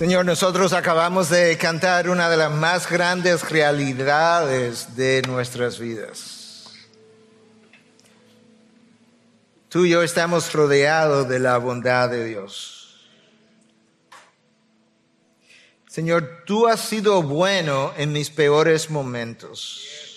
Señor, nosotros acabamos de cantar una de las más grandes realidades de nuestras vidas. Tú y yo estamos rodeados de la bondad de Dios. Señor, tú has sido bueno en mis peores momentos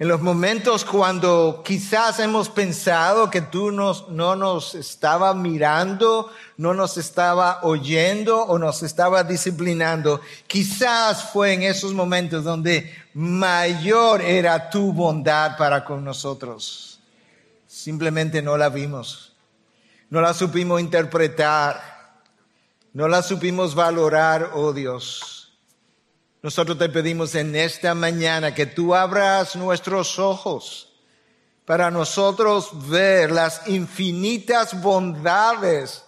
en los momentos cuando quizás hemos pensado que tú nos, no nos estaba mirando, no nos estaba oyendo o nos estaba disciplinando, quizás fue en esos momentos donde mayor era tu bondad para con nosotros. Simplemente no la vimos, no la supimos interpretar, no la supimos valorar, oh Dios. Nosotros te pedimos en esta mañana que tú abras nuestros ojos para nosotros ver las infinitas bondades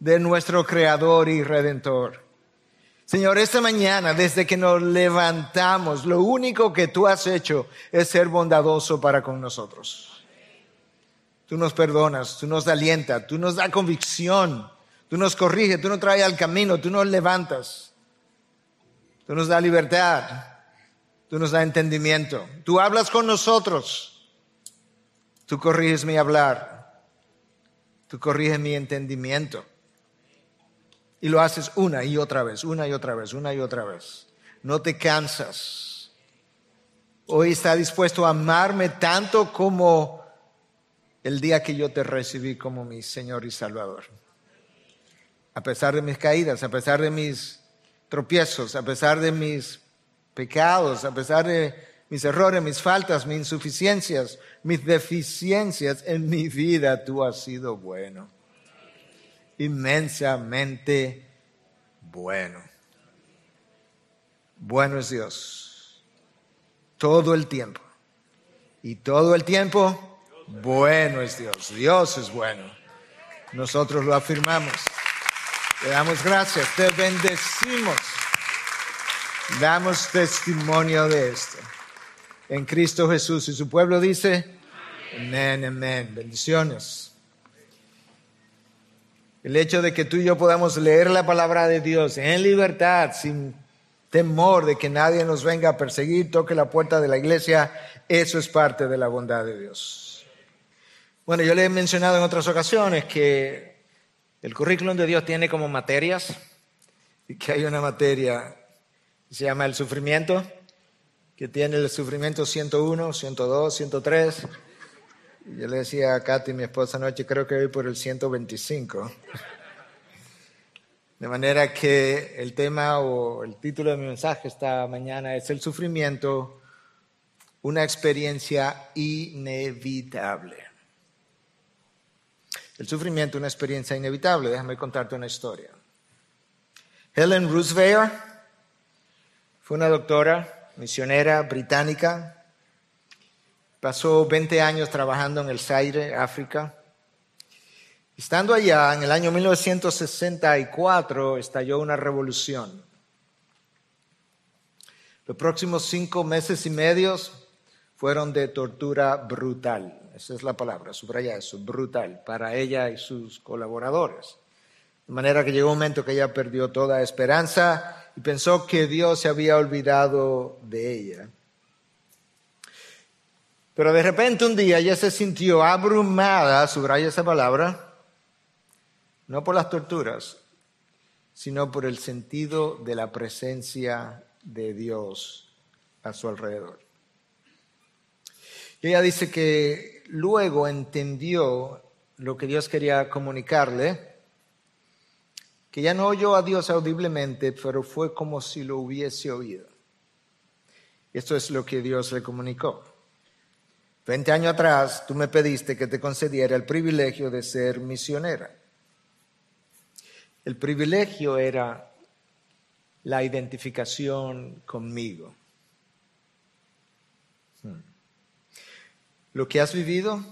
de nuestro Creador y Redentor. Señor, esta mañana, desde que nos levantamos, lo único que tú has hecho es ser bondadoso para con nosotros. Tú nos perdonas, tú nos alientas, tú nos da convicción, tú nos corriges, tú nos traes al camino, tú nos levantas. Tú nos da libertad. Tú nos da entendimiento. Tú hablas con nosotros. Tú corriges mi hablar. Tú corriges mi entendimiento. Y lo haces una y otra vez, una y otra vez, una y otra vez. No te cansas. Hoy está dispuesto a amarme tanto como el día que yo te recibí como mi Señor y Salvador. A pesar de mis caídas, a pesar de mis a pesar de mis pecados, a pesar de mis errores, mis faltas, mis insuficiencias, mis deficiencias en mi vida, tú has sido bueno. Inmensamente bueno. Bueno es Dios. Todo el tiempo. Y todo el tiempo, bueno es Dios. Dios es bueno. Nosotros lo afirmamos. Te damos gracias, te bendecimos. Damos testimonio de esto. En Cristo Jesús. Y su pueblo dice, amén, amén. Bendiciones. El hecho de que tú y yo podamos leer la palabra de Dios en libertad, sin temor de que nadie nos venga a perseguir, toque la puerta de la iglesia, eso es parte de la bondad de Dios. Bueno, yo le he mencionado en otras ocasiones que el currículum de Dios tiene como materias, y que hay una materia que se llama el sufrimiento, que tiene el sufrimiento 101, 102, 103. Y yo le decía a Katy, mi esposa, anoche, creo que voy por el 125. De manera que el tema o el título de mi mensaje esta mañana es el sufrimiento, una experiencia inevitable. El sufrimiento es una experiencia inevitable. Déjame contarte una historia. Helen Roosevelt fue una doctora, misionera británica. Pasó 20 años trabajando en el Zaire, África. Estando allá, en el año 1964, estalló una revolución. Los próximos cinco meses y medios fueron de tortura brutal. Esa es la palabra, subraya eso, brutal, para ella y sus colaboradores. De manera que llegó un momento que ella perdió toda esperanza y pensó que Dios se había olvidado de ella. Pero de repente un día ella se sintió abrumada, subraya esa palabra, no por las torturas, sino por el sentido de la presencia de Dios a su alrededor. Ella dice que luego entendió lo que Dios quería comunicarle, que ya no oyó a Dios audiblemente, pero fue como si lo hubiese oído. Esto es lo que Dios le comunicó. Veinte años atrás tú me pediste que te concediera el privilegio de ser misionera. El privilegio era la identificación conmigo. Lo que has vivido,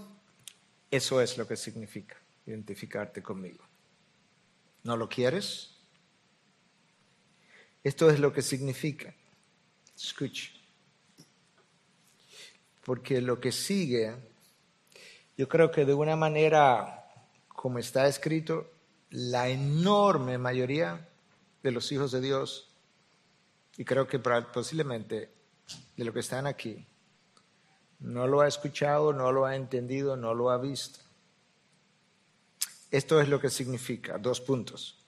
eso es lo que significa identificarte conmigo. ¿No lo quieres? Esto es lo que significa. Escuche. Porque lo que sigue, yo creo que de una manera, como está escrito, la enorme mayoría de los hijos de Dios, y creo que posiblemente de los que están aquí, no lo ha escuchado, no lo ha entendido, no lo ha visto. Esto es lo que significa, dos puntos.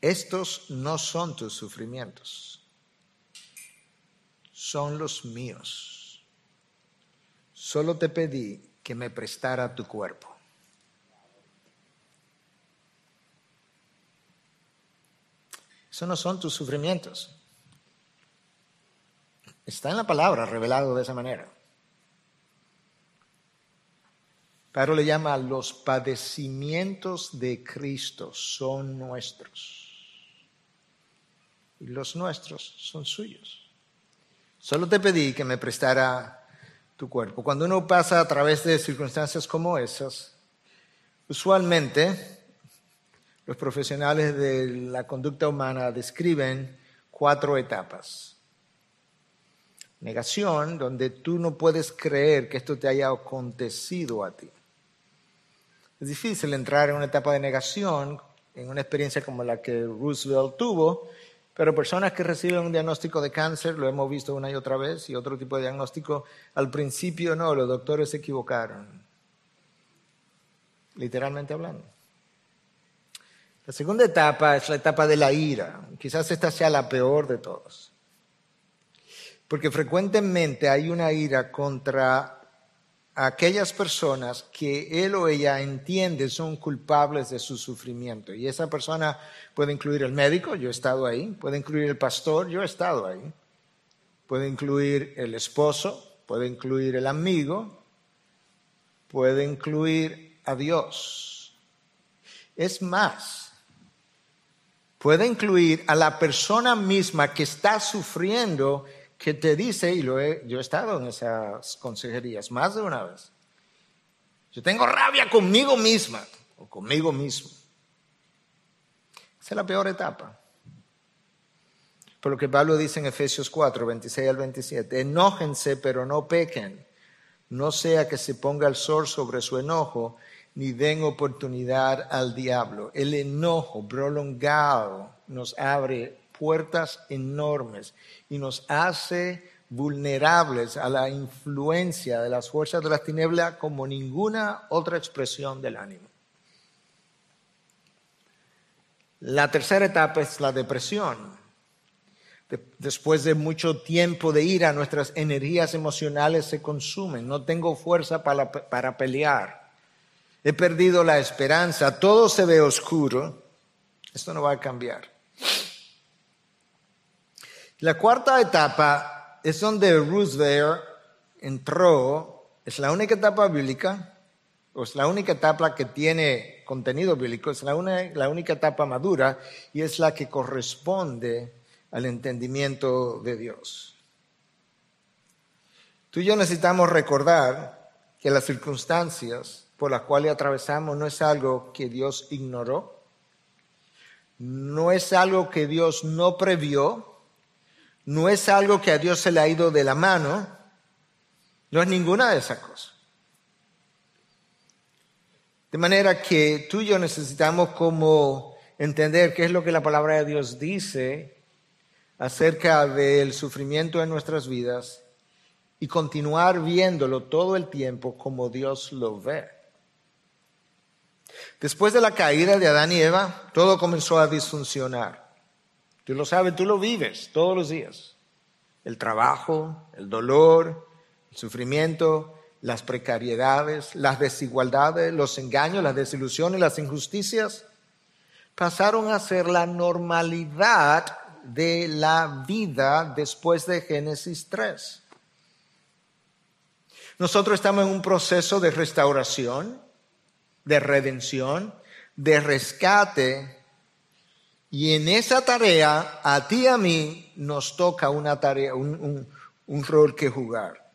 Estos no son tus sufrimientos, son los míos. Solo te pedí que me prestara tu cuerpo. Eso no son tus sufrimientos. Está en la palabra revelado de esa manera. Pablo le llama los padecimientos de Cristo son nuestros. Y los nuestros son suyos. Solo te pedí que me prestara tu cuerpo. Cuando uno pasa a través de circunstancias como esas, usualmente los profesionales de la conducta humana describen cuatro etapas. Negación, donde tú no puedes creer que esto te haya acontecido a ti. Es difícil entrar en una etapa de negación, en una experiencia como la que Roosevelt tuvo, pero personas que reciben un diagnóstico de cáncer, lo hemos visto una y otra vez, y otro tipo de diagnóstico, al principio no, los doctores se equivocaron, literalmente hablando. La segunda etapa es la etapa de la ira. Quizás esta sea la peor de todos. Porque frecuentemente hay una ira contra aquellas personas que él o ella entiende son culpables de su sufrimiento. Y esa persona puede incluir el médico, yo he estado ahí, puede incluir el pastor, yo he estado ahí, puede incluir el esposo, puede incluir el amigo, puede incluir a Dios. Es más, puede incluir a la persona misma que está sufriendo, que te dice, y lo he, yo he estado en esas consejerías más de una vez, yo tengo rabia conmigo misma o conmigo mismo. Esa es la peor etapa. Por lo que Pablo dice en Efesios 4, 26 al 27, enójense pero no pequen, no sea que se ponga el sol sobre su enojo ni den oportunidad al diablo. El enojo prolongado nos abre puertas enormes y nos hace vulnerables a la influencia de las fuerzas de las tinieblas como ninguna otra expresión del ánimo. La tercera etapa es la depresión. Después de mucho tiempo de ira, nuestras energías emocionales se consumen. No tengo fuerza para, para pelear he perdido la esperanza, todo se ve oscuro, esto no va a cambiar. La cuarta etapa es donde Roosevelt entró, es la única etapa bíblica, o es la única etapa que tiene contenido bíblico, es la, la única etapa madura y es la que corresponde al entendimiento de Dios. Tú y yo necesitamos recordar que las circunstancias por la cual atravesamos no es algo que Dios ignoró, no es algo que Dios no previó, no es algo que a Dios se le ha ido de la mano, no es ninguna de esas cosas. De manera que tú y yo necesitamos como entender qué es lo que la palabra de Dios dice acerca del sufrimiento en nuestras vidas y continuar viéndolo todo el tiempo como Dios lo ve. Después de la caída de Adán y Eva, todo comenzó a disfuncionar. Tú lo sabes, tú lo vives todos los días. El trabajo, el dolor, el sufrimiento, las precariedades, las desigualdades, los engaños, las desilusiones, las injusticias, pasaron a ser la normalidad de la vida después de Génesis 3. Nosotros estamos en un proceso de restauración, de redención, de rescate. Y en esa tarea, a ti y a mí, nos toca una tarea, un, rol que jugar.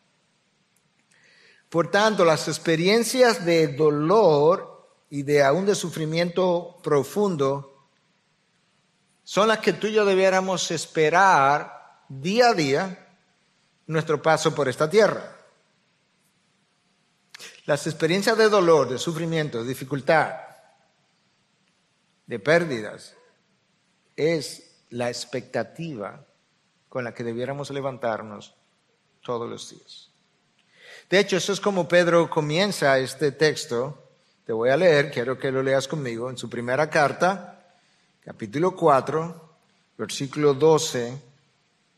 Por tanto, las experiencias de dolor y de aún de sufrimiento profundo son las que tú y yo debiéramos esperar día a día nuestro paso por esta tierra. Las experiencias de dolor, de sufrimiento, de dificultad, de pérdidas, es la expectativa con la que debiéramos levantarnos todos los días. De hecho, eso es como Pedro comienza este texto. Te voy a leer, quiero que lo leas conmigo, en su primera carta, capítulo 4, versículo 12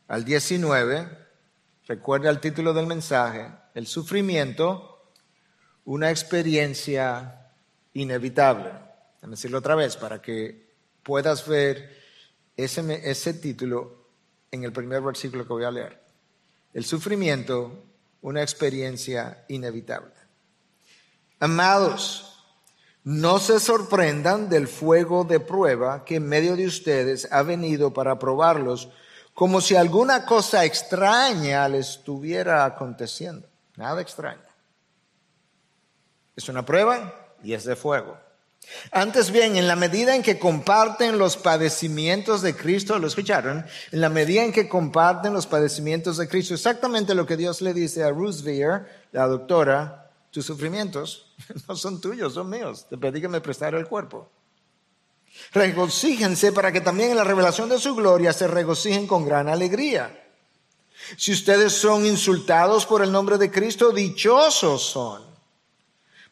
al 19. Recuerda el título del mensaje, el sufrimiento, una experiencia inevitable. Déjame decirlo otra vez para que puedas ver ese, ese título en el primer versículo que voy a leer. El sufrimiento, una experiencia inevitable. Amados, no se sorprendan del fuego de prueba que en medio de ustedes ha venido para probarlos, como si alguna cosa extraña les estuviera aconteciendo. Nada extraño. Es una prueba y es de fuego. Antes bien, en la medida en que comparten los padecimientos de Cristo, ¿lo escucharon? En la medida en que comparten los padecimientos de Cristo, exactamente lo que Dios le dice a Ruth la doctora, tus sufrimientos no son tuyos, son míos. Te pedí que me prestara el cuerpo. Regocíjense para que también en la revelación de su gloria se regocijen con gran alegría. Si ustedes son insultados por el nombre de Cristo, dichosos son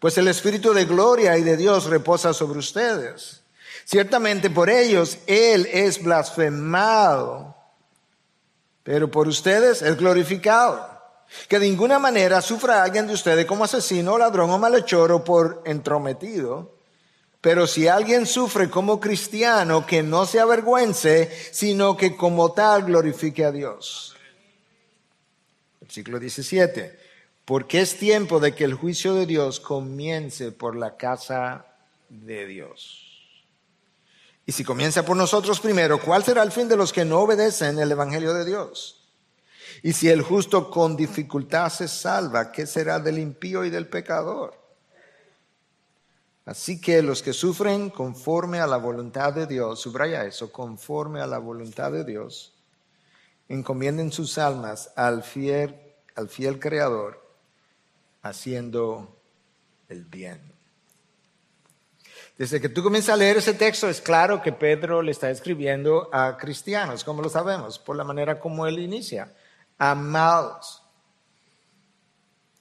pues el Espíritu de gloria y de Dios reposa sobre ustedes. Ciertamente por ellos Él es blasfemado, pero por ustedes es glorificado. Que de ninguna manera sufra alguien de ustedes como asesino, ladrón o malhechor o por entrometido. Pero si alguien sufre como cristiano, que no se avergüence, sino que como tal glorifique a Dios. Versículo 17 porque es tiempo de que el juicio de Dios comience por la casa de Dios. Y si comienza por nosotros primero, ¿cuál será el fin de los que no obedecen el Evangelio de Dios? Y si el justo con dificultad se salva, ¿qué será del impío y del pecador? Así que los que sufren conforme a la voluntad de Dios, subraya eso, conforme a la voluntad de Dios, encomienden sus almas al fiel, al fiel Creador haciendo el bien. Desde que tú comienzas a leer ese texto es claro que Pedro le está escribiendo a cristianos, como lo sabemos, por la manera como él inicia. Amados.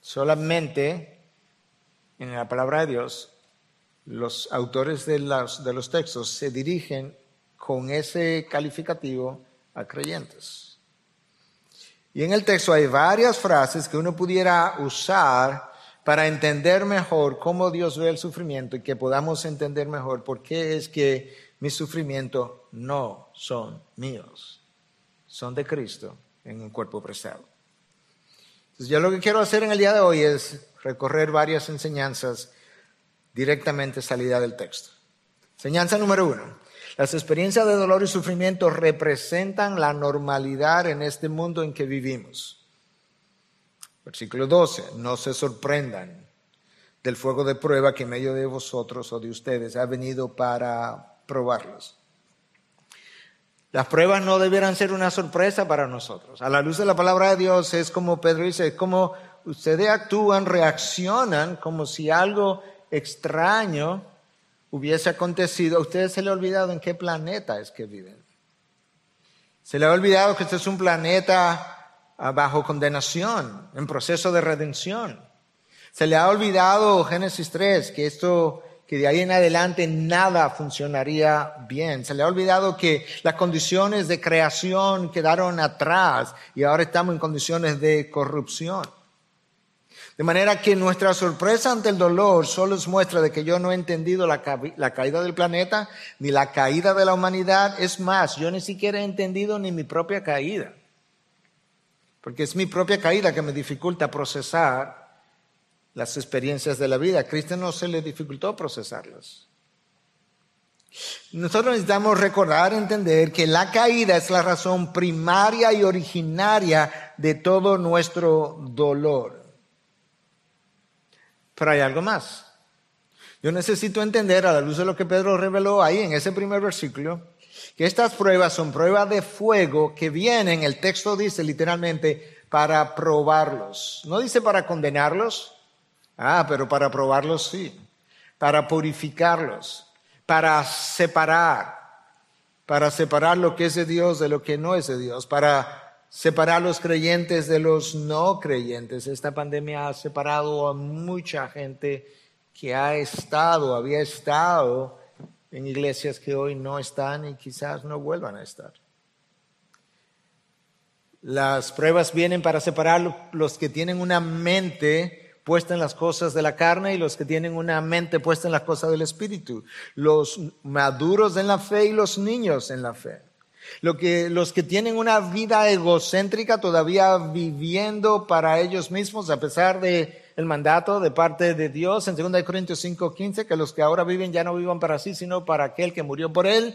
Solamente en la palabra de Dios, los autores de los, de los textos se dirigen con ese calificativo a creyentes. Y en el texto hay varias frases que uno pudiera usar para entender mejor cómo Dios ve el sufrimiento y que podamos entender mejor por qué es que mis sufrimientos no son míos, son de Cristo en un cuerpo prestado. Entonces yo lo que quiero hacer en el día de hoy es recorrer varias enseñanzas directamente salida del texto. Enseñanza número uno. Las experiencias de dolor y sufrimiento representan la normalidad en este mundo en que vivimos. Versículo 12, no se sorprendan del fuego de prueba que en medio de vosotros o de ustedes ha venido para probarlos. Las pruebas no debieran ser una sorpresa para nosotros. A la luz de la palabra de Dios es como Pedro dice, es como ustedes actúan, reaccionan como si algo extraño hubiese acontecido, a ustedes se le ha olvidado en qué planeta es que viven. Se le ha olvidado que este es un planeta ah, bajo condenación, en proceso de redención. Se le ha olvidado Génesis 3, que esto, que de ahí en adelante nada funcionaría bien. Se le ha olvidado que las condiciones de creación quedaron atrás y ahora estamos en condiciones de corrupción. De manera que nuestra sorpresa ante el dolor solo es muestra de que yo no he entendido la, caída del planeta ni la caída de la humanidad. Es más, yo ni siquiera he entendido ni mi propia caída. Porque es mi propia caída que me dificulta procesar las experiencias de la vida. A Cristo no se le dificultó procesarlas. Nosotros necesitamos recordar, entender que la caída es la razón primaria y originaria de todo nuestro dolor. Pero hay algo más. Yo necesito entender, a la luz de lo que Pedro reveló ahí en ese primer versículo, que estas pruebas son pruebas de fuego que vienen, el texto dice literalmente, para probarlos. No dice para condenarlos, ah, pero para probarlos sí, para purificarlos, para separar, para separar lo que es de Dios de lo que no es de Dios, para separar los creyentes de los no creyentes. Esta pandemia ha separado a mucha gente que ha estado, había estado en iglesias que hoy no están y quizás no vuelvan a estar. Las pruebas vienen para separar los que tienen una mente puesta en las cosas de la carne y los que tienen una mente puesta en las cosas del espíritu. Los maduros en la fe y los niños en la fe. Lo que, los que tienen una vida egocéntrica todavía viviendo para ellos mismos a pesar de mandato de parte de Dios en 2 Corintios 5:15 que los que ahora viven ya no vivan para sí, sino para aquel que murió por él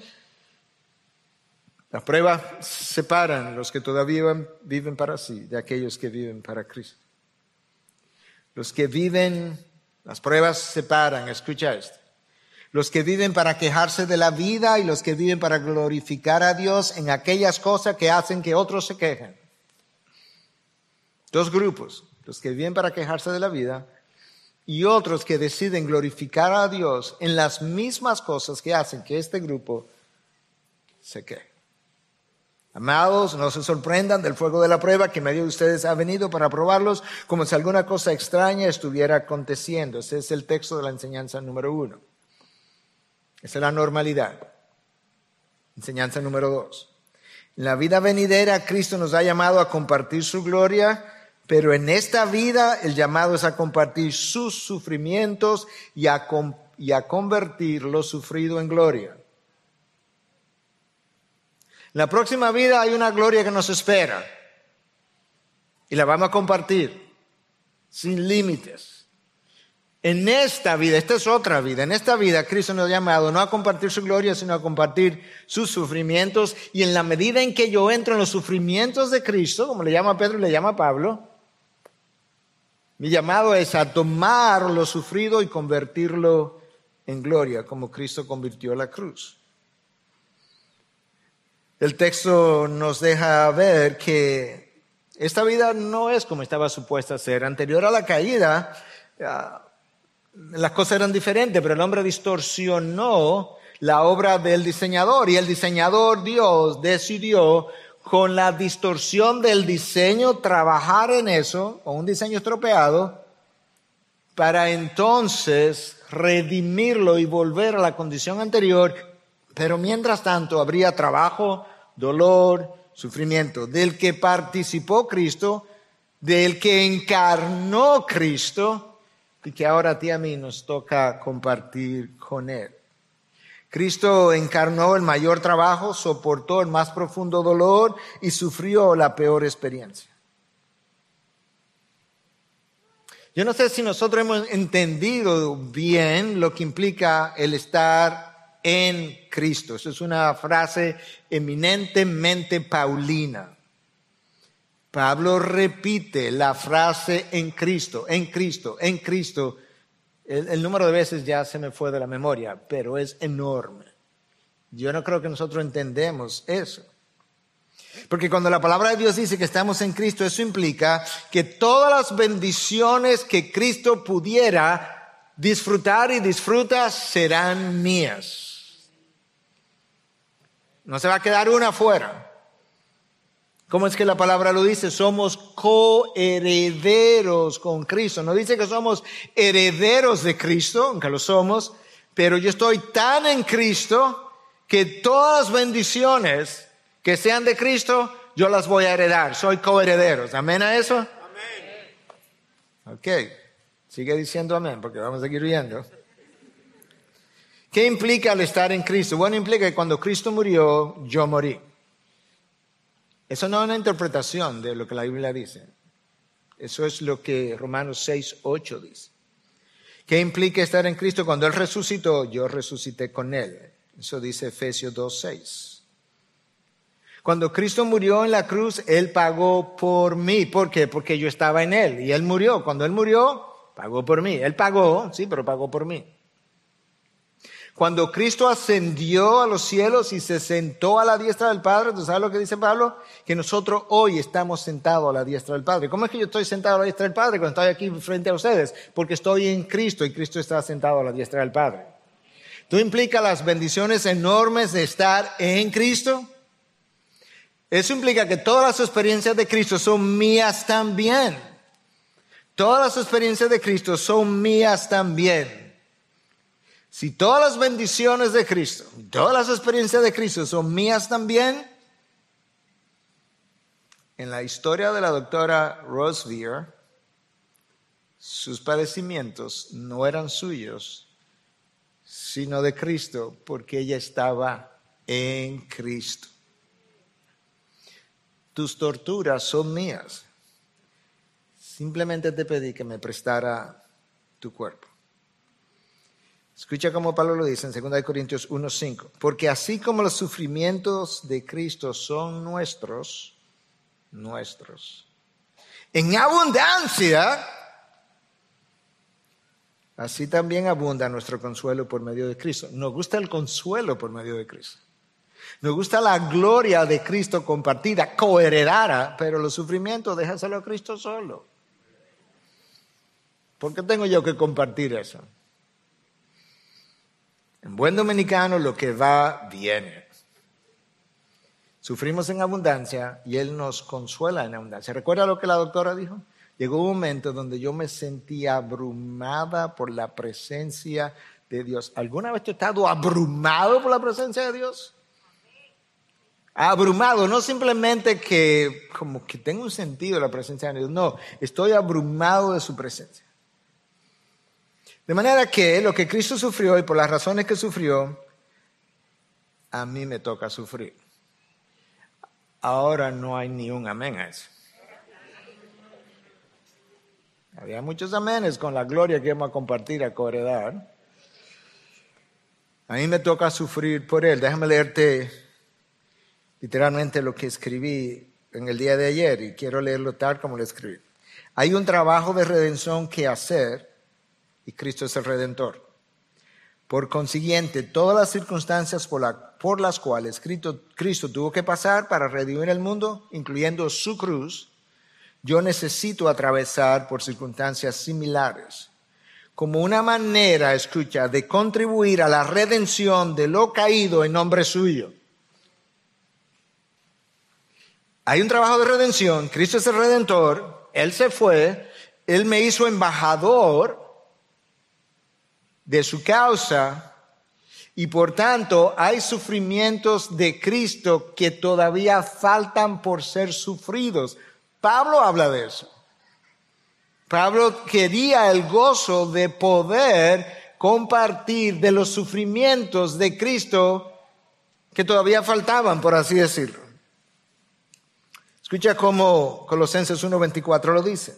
las pruebas separan los que todavía viven para sí de aquellos que viven para Cristo. Los que viven, las pruebas separan, escucha esto. Los que viven para quejarse de la vida y los que viven para glorificar a Dios en aquellas cosas que hacen que otros se quejen. Dos grupos, los que viven para quejarse de la vida y otros que deciden glorificar a Dios en las mismas cosas que hacen que este grupo se queje. Amados, no se sorprendan del fuego de la prueba que medio de ustedes ha venido para probarlos, como si alguna cosa extraña estuviera aconteciendo. Ese es el texto de la enseñanza número uno. Esa es la normalidad. Enseñanza número dos. En la vida venidera, Cristo nos ha llamado a compartir su gloria, pero en esta vida el llamado es a compartir sus sufrimientos y a, y a convertir lo sufrido en gloria la próxima vida hay una gloria que nos espera y la vamos a compartir sin límites. En esta vida, esta es otra vida, en esta vida Cristo nos ha llamado no a compartir su gloria, sino a compartir sus sufrimientos y en la medida en que yo entro en los sufrimientos de Cristo, como le llama Pedro y le llama Pablo, mi llamado es a tomar lo sufrido y convertirlo en gloria, como Cristo convirtió la cruz. El texto nos deja ver que esta vida no es como estaba supuesta a ser. Anterior a la caída, las cosas eran diferentes, pero el hombre distorsionó la obra del diseñador y el diseñador Dios decidió con la distorsión del diseño trabajar en eso, o un diseño estropeado, para entonces redimirlo y volver a la condición anterior. Pero mientras tanto habría trabajo, dolor, sufrimiento, del que participó Cristo, del que encarnó Cristo y que ahora a ti y a mí nos toca compartir con Él. Cristo encarnó el mayor trabajo, soportó el más profundo dolor y sufrió la peor experiencia. Yo no sé si nosotros hemos entendido bien lo que implica el estar en Cristo. Esa es una frase eminentemente paulina. Pablo repite la frase en Cristo, en Cristo, en Cristo. El, número de veces ya se me fue de la memoria, pero es enorme. Yo no creo que nosotros entendemos eso. Porque cuando la palabra de Dios dice que estamos en Cristo, eso implica que todas las bendiciones que Cristo pudiera disfrutar y disfruta serán mías. No se va a quedar una fuera. ¿Cómo es que la palabra lo dice? Somos coherederos con Cristo. No dice que somos herederos de Cristo, aunque lo somos, pero yo estoy tan en Cristo que todas las bendiciones que sean de Cristo, yo las voy a heredar. Soy coherederos. ¿Amén a eso? Amén. Ok. Sigue diciendo amén, porque vamos a seguir viendo. ¿Qué implica el estar en Cristo? Bueno, implica que cuando Cristo murió, yo morí. Eso no es una interpretación de lo que la Biblia dice. Eso es lo que Romanos 6, 8 dice. ¿Qué implica estar en Cristo? Cuando Él resucitó, yo resucité con Él. Eso dice Efesios 2, 6. Cuando Cristo murió en la cruz, Él pagó por mí. ¿Por qué? Porque yo estaba en Él y Él murió. Cuando Él murió, pagó por mí. Él pagó, sí, pero pagó por mí. Cuando Cristo ascendió a los cielos y se sentó a la diestra del Padre, ¿tú sabes lo que dice Pablo? Que nosotros hoy estamos sentados a la diestra del Padre. ¿Cómo es que yo estoy sentado a la diestra del Padre cuando estoy aquí frente a ustedes? Porque estoy en Cristo y Cristo está sentado a la diestra del Padre. ¿Tú implica las bendiciones enormes de estar en Cristo? Eso implica que todas las experiencias de Cristo son mías también. Todas las experiencias de Cristo son mías también. Si todas las bendiciones de Cristo, todas las experiencias de Cristo son mías también, en la historia de la doctora Rosevere, sus padecimientos no eran suyos, sino de Cristo, porque ella estaba en Cristo. Tus torturas son mías. Simplemente te pedí que me prestara tu cuerpo. Escucha como Pablo lo dice en 2 Corintios 1:5, porque así como los sufrimientos de Cristo son nuestros, nuestros, en abundancia, así también abunda nuestro consuelo por medio de Cristo. Nos gusta el consuelo por medio de Cristo. Nos gusta la gloria de Cristo compartida, coheredada, pero los sufrimientos déjaselo a Cristo solo. ¿Por qué tengo yo que compartir eso? En buen dominicano lo que va viene. Sufrimos en abundancia y Él nos consuela en abundancia. ¿Recuerda lo que la doctora dijo? Llegó un momento donde yo me sentía abrumada por la presencia de Dios. ¿Alguna vez tú has estado abrumado por la presencia de Dios? Abrumado, no simplemente que como que tengo un sentido la presencia de Dios, no, estoy abrumado de su presencia. De manera que lo que Cristo sufrió y por las razones que sufrió, a mí me toca sufrir. Ahora no hay ni un amén a eso. Había muchos amenes con la gloria que vamos a compartir, a coheredar. A mí me toca sufrir por él. Déjame leerte literalmente lo que escribí en el día de ayer y quiero leerlo tal como lo escribí. Hay un trabajo de redención que hacer y Cristo es el redentor. Por consiguiente, todas las circunstancias por, por las cuales Cristo tuvo que pasar para redimir el mundo, incluyendo su cruz, yo necesito atravesar por circunstancias similares, como una manera, escucha, de contribuir a la redención de lo caído en nombre suyo. Hay un trabajo de redención, Cristo es el redentor, Él se fue, Él me hizo embajador de su causa y por tanto hay sufrimientos de Cristo que todavía faltan por ser sufridos. Pablo habla de eso. Pablo quería el gozo de poder compartir de los sufrimientos de Cristo que todavía faltaban, por así decirlo. Escucha cómo Colosenses 1:24 lo dice.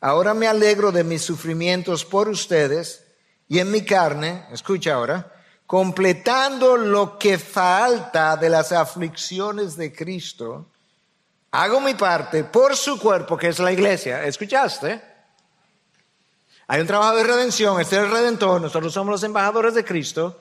Ahora me alegro de mis sufrimientos por ustedes y en mi carne, escucha ahora, completando lo que falta de las aflicciones de Cristo Hago mi parte por su cuerpo, que es la iglesia. ¿Escuchaste? Hay un trabajo de redención, este es el redentor, nosotros somos los embajadores de Cristo.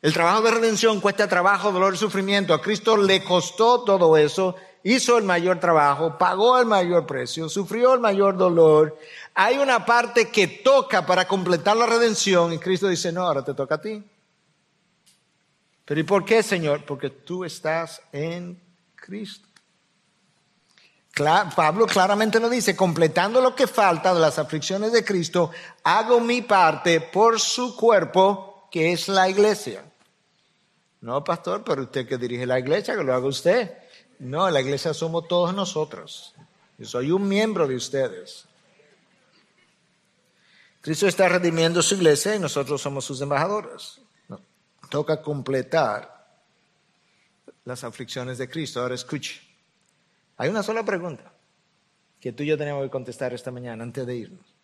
El trabajo de redención cuesta trabajo, dolor y sufrimiento. A Cristo le costó todo eso, hizo el mayor trabajo, pagó el mayor precio, sufrió el mayor dolor. Hay una parte que toca para completar la redención y Cristo dice, no, ahora te toca a ti. Pero ¿y por qué, Señor? Porque tú estás en Cristo. Pablo claramente lo dice, completando lo que falta de las aflicciones de Cristo, hago mi parte por su cuerpo, que es la iglesia. No, pastor, pero usted que dirige la iglesia, que lo haga usted. No, la iglesia somos todos nosotros. Yo soy un miembro de ustedes. Cristo está redimiendo su iglesia y nosotros somos sus embajadores. toca completar las aflicciones de Cristo. Ahora escuche. Hay una sola pregunta que tú y yo tenemos que contestar esta mañana antes de irnos.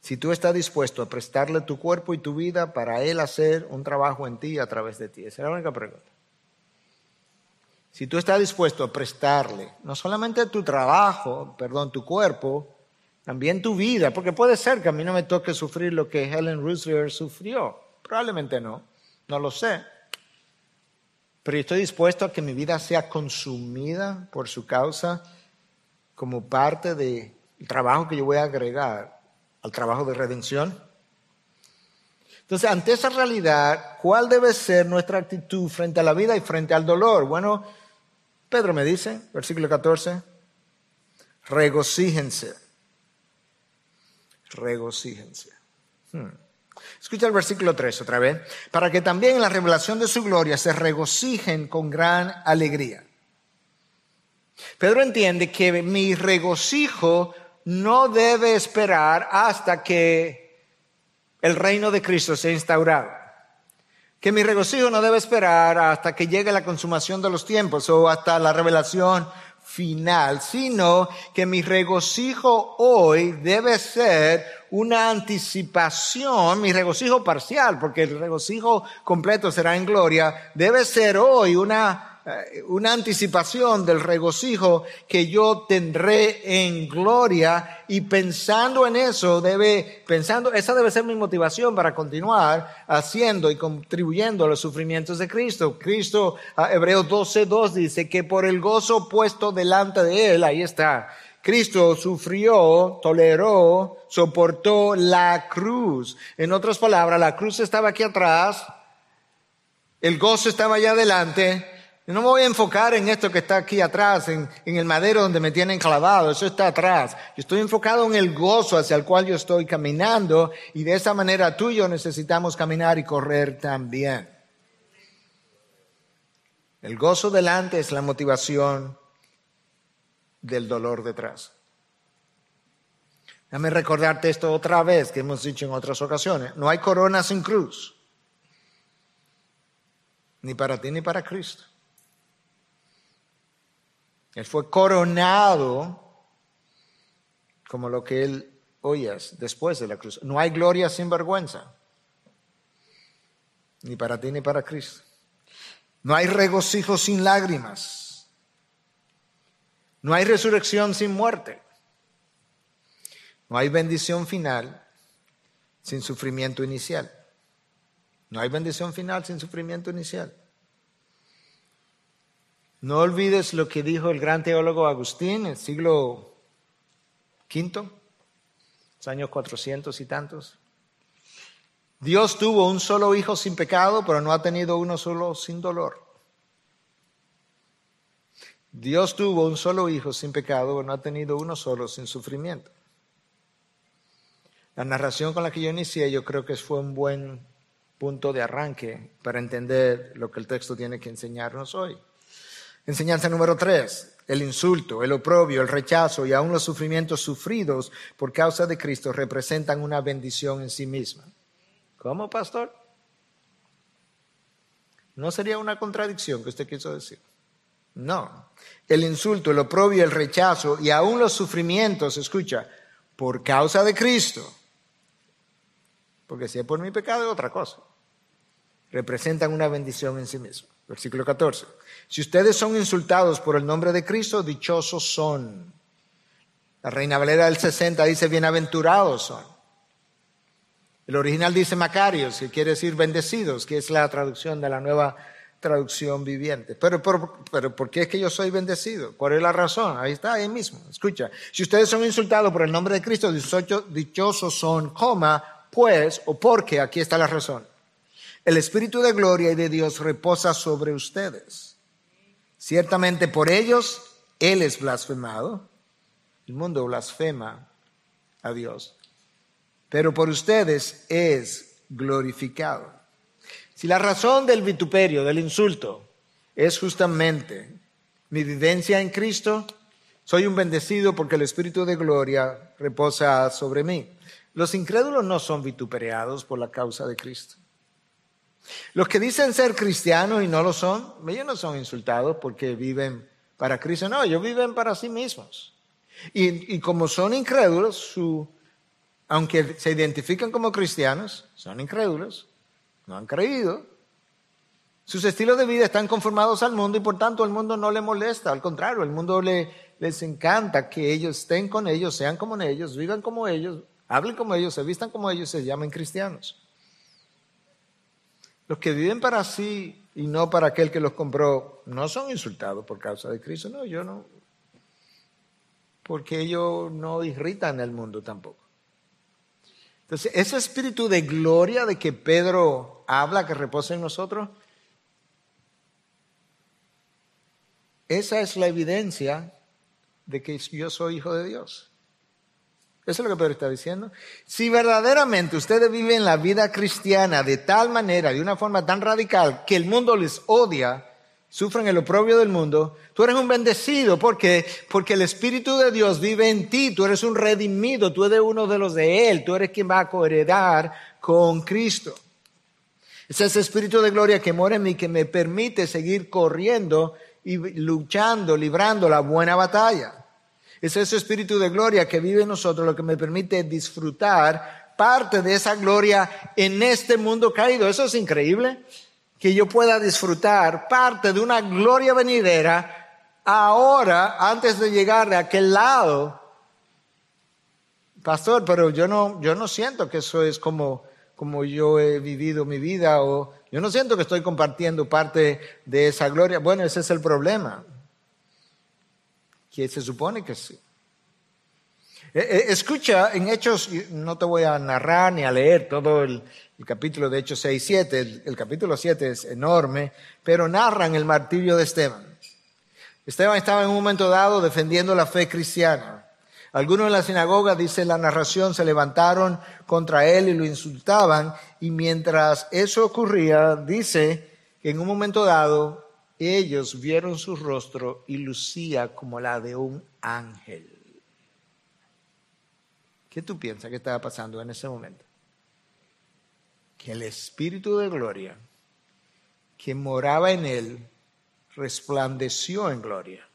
Si tú estás dispuesto a prestarle tu cuerpo y tu vida para Él hacer un trabajo en ti a través de ti. Esa es la única pregunta. Si tú estás dispuesto a prestarle no solamente tu trabajo, perdón, tu cuerpo, también tu vida, porque puede ser que a mí no me toque sufrir lo que Helen Roosevelt sufrió. Probablemente no, no lo sé. Pero estoy dispuesto a que mi vida sea consumida por su causa como parte del trabajo que yo voy a agregar al trabajo de redención. Entonces, ante esa realidad, ¿cuál debe ser nuestra actitud frente a la vida y frente al dolor? Bueno, Pedro me dice, versículo 14, regocíjense. Regocíjense. Hmm. Escucha el versículo 3 otra vez. Para que también en la revelación de su gloria se regocijen con gran alegría. Pedro entiende que mi regocijo no debe esperar hasta que el reino de Cristo sea instaurado. Que mi regocijo no debe esperar hasta que llegue la consumación de los tiempos o hasta la revelación final, sino que mi regocijo hoy debe ser una anticipación, mi regocijo parcial, porque el regocijo completo será en gloria, debe ser hoy una una anticipación del regocijo que yo tendré en gloria y pensando en eso debe, pensando, esa debe ser mi motivación para continuar haciendo y contribuyendo a los sufrimientos de Cristo. Cristo, Hebreos 12.2 dice que por el gozo puesto delante de él, ahí está, Cristo sufrió, toleró, soportó la cruz. En otras palabras, la cruz estaba aquí atrás, el gozo estaba allá adelante, no me voy a enfocar en esto que está aquí atrás, en, el madero donde me tienen clavado, eso está atrás. Yo estoy enfocado en el gozo hacia el cual yo estoy caminando y de esa manera tú y yo necesitamos caminar y correr también. El gozo delante es la motivación del dolor detrás. Déjame recordarte esto otra vez que hemos dicho en otras ocasiones. No hay corona sin cruz. Ni para ti ni para Cristo. Él fue coronado como lo que él oías después de la cruz. No hay gloria sin vergüenza, ni para ti ni para Cristo. No hay regocijo sin lágrimas. No hay resurrección sin muerte. No hay bendición final sin sufrimiento inicial. No hay bendición final sin sufrimiento inicial. No olvides lo que dijo el gran teólogo Agustín en el siglo V, los años 400 y tantos. Dios tuvo un solo hijo sin pecado, pero no ha tenido uno solo sin dolor. Dios tuvo un solo hijo sin pecado, pero no ha tenido uno solo sin sufrimiento. La narración con la que yo inicié yo creo que fue un buen punto de arranque para entender lo que el texto tiene que enseñarnos hoy. Enseñanza número tres, el insulto, el oprobio, el rechazo y aún los sufrimientos sufridos por causa de Cristo representan una bendición en sí misma. ¿Cómo, pastor? ¿No sería una contradicción que usted quiso decir? No. El insulto, el oprobio, el rechazo y aún los sufrimientos, escucha, por causa de Cristo. Porque si es por mi pecado es otra cosa. Representan una bendición en sí misma. Versículo 14. Si ustedes son insultados por el nombre de Cristo, dichosos son. La Reina Valera del 60 dice, bienaventurados son. El original dice Macarios, que quiere decir bendecidos, que es la traducción de la nueva traducción viviente. Pero, pero, ¿por qué es que yo soy bendecido? ¿Cuál es la razón? Ahí está, ahí mismo. Escucha, si ustedes son insultados por el nombre de Cristo, dichosos son, coma, pues, o porque, aquí está la razón. El Espíritu de gloria y de Dios reposa sobre ustedes. Ciertamente por ellos Él es blasfemado. El mundo blasfema a Dios. Pero por ustedes es glorificado. Si la razón del vituperio, del insulto, es justamente mi vivencia en Cristo, soy un bendecido porque el Espíritu de gloria reposa sobre mí. Los incrédulos no son vituperados por la causa de Cristo. Los que dicen ser cristianos y no lo son, ellos no son insultados porque viven para Cristo, no, ellos viven para sí mismos. Y, como son incrédulos, aunque se identifican como cristianos, son incrédulos, no han creído. Sus estilos de vida están conformados al mundo y por tanto el mundo no le molesta, al contrario, el mundo les encanta que ellos estén con ellos, sean como ellos, vivan como ellos, hablen como ellos, se vistan como ellos, se llamen cristianos. Los que viven para sí y no para aquel que los compró no son insultados por causa de Cristo. No, yo no. Porque ellos no irritan el mundo tampoco. Entonces, ese espíritu de gloria de que Pedro habla, que reposa en nosotros, esa es la evidencia de que yo soy hijo de Dios. Eso es lo que Pedro está diciendo. Si verdaderamente ustedes viven la vida cristiana de tal manera, de una forma tan radical, que el mundo les odia, sufren el oprobio del mundo, tú eres un bendecido porque porque el espíritu de Dios vive en ti, tú eres un redimido, tú eres uno de los de él, tú eres quien va a coheredar con Cristo. Es ese espíritu de gloria que mora en mí que me permite seguir corriendo y luchando, librando la buena batalla. Es ese espíritu de gloria que vive en nosotros lo que me permite disfrutar parte de esa gloria en este mundo caído. Eso es increíble que yo pueda disfrutar parte de una gloria venidera ahora, antes de llegar de aquel lado. Pastor, pero yo no, yo no siento que eso es como, como yo he vivido mi vida o yo no siento que estoy compartiendo parte de esa gloria. Bueno, ese es el problema. Que se supone que sí. Eh, eh, escucha, en Hechos, no te voy a narrar ni a leer todo el, el capítulo de Hechos 6 y 7, el, capítulo 7 es enorme, pero narran el martirio de Esteban. Esteban estaba en un momento dado defendiendo la fe cristiana. Algunos en la sinagoga, dice la narración, se levantaron contra él y lo insultaban, y mientras eso ocurría, dice que en un momento dado ellos vieron su rostro y lucía como la de un ángel. ¿Qué tú piensas que estaba pasando en ese momento? que el Espíritu de gloria que moraba en él resplandeció en gloria.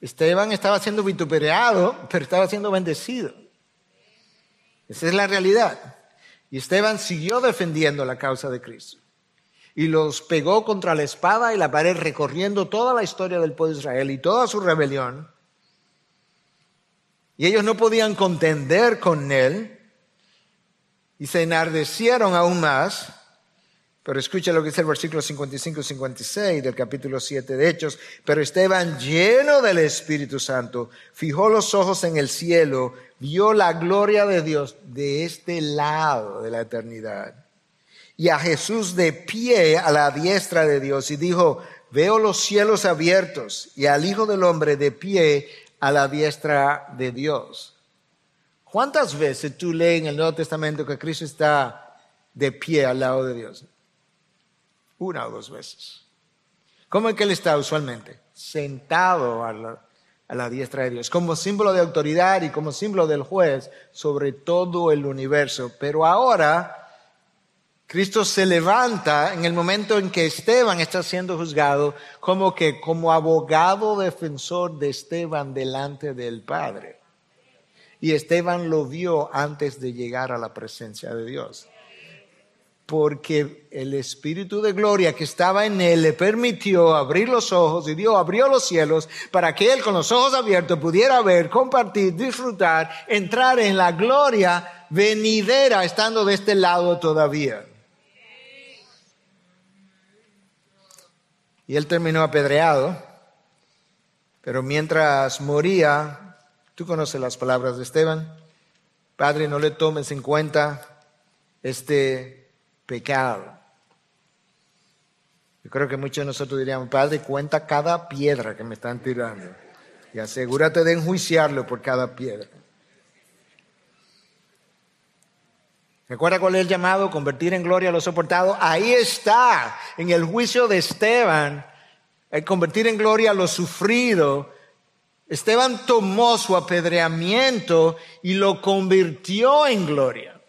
Esteban estaba siendo vituperado, pero estaba siendo bendecido. Esa es la realidad. Y Esteban siguió defendiendo la causa de Cristo. Y los pegó contra la espada y la pared, recorriendo toda la historia del pueblo de Israel y toda su rebelión. Y ellos no podían contender con él, y se enardecieron aún más. Pero escucha lo que dice el versículo 55 y 56 del capítulo 7 de Hechos. Pero Esteban, lleno del Espíritu Santo, fijó los ojos en el cielo, vio la gloria de Dios de este lado de la eternidad. Y a Jesús de pie a la diestra de Dios y dijo, veo los cielos abiertos y al Hijo del Hombre de pie a la diestra de Dios. ¿Cuántas veces tú lees en el Nuevo Testamento que Cristo está de pie al lado de Dios? Una o dos veces. ¿Cómo es que Él está usualmente? Sentado a la, a la diestra de Dios, como símbolo de autoridad y como símbolo del juez sobre todo el universo. Pero ahora Cristo se levanta en el momento en que Esteban está siendo juzgado como que como abogado defensor de Esteban delante del Padre. Y Esteban lo vio antes de llegar a la presencia de Dios. Porque el Espíritu de Gloria que estaba en él le permitió abrir los ojos y Dios abrió los cielos para que él con los ojos abiertos pudiera ver, compartir, disfrutar, entrar en la gloria venidera estando de este lado todavía. Y él terminó apedreado, pero mientras moría, Tú conoces las palabras de Esteban. Padre, no le tomes en cuenta este pecado. Yo creo que muchos de nosotros diríamos, Padre, cuenta cada piedra que me están tirando y asegúrate de enjuiciarlo por cada piedra. ¿Recuerda cuál es el llamado? Convertir en gloria a lo soportado. Ahí está, en el juicio de Esteban, el convertir en gloria a lo sufrido Esteban tomó su apedreamiento y lo convirtió en gloria.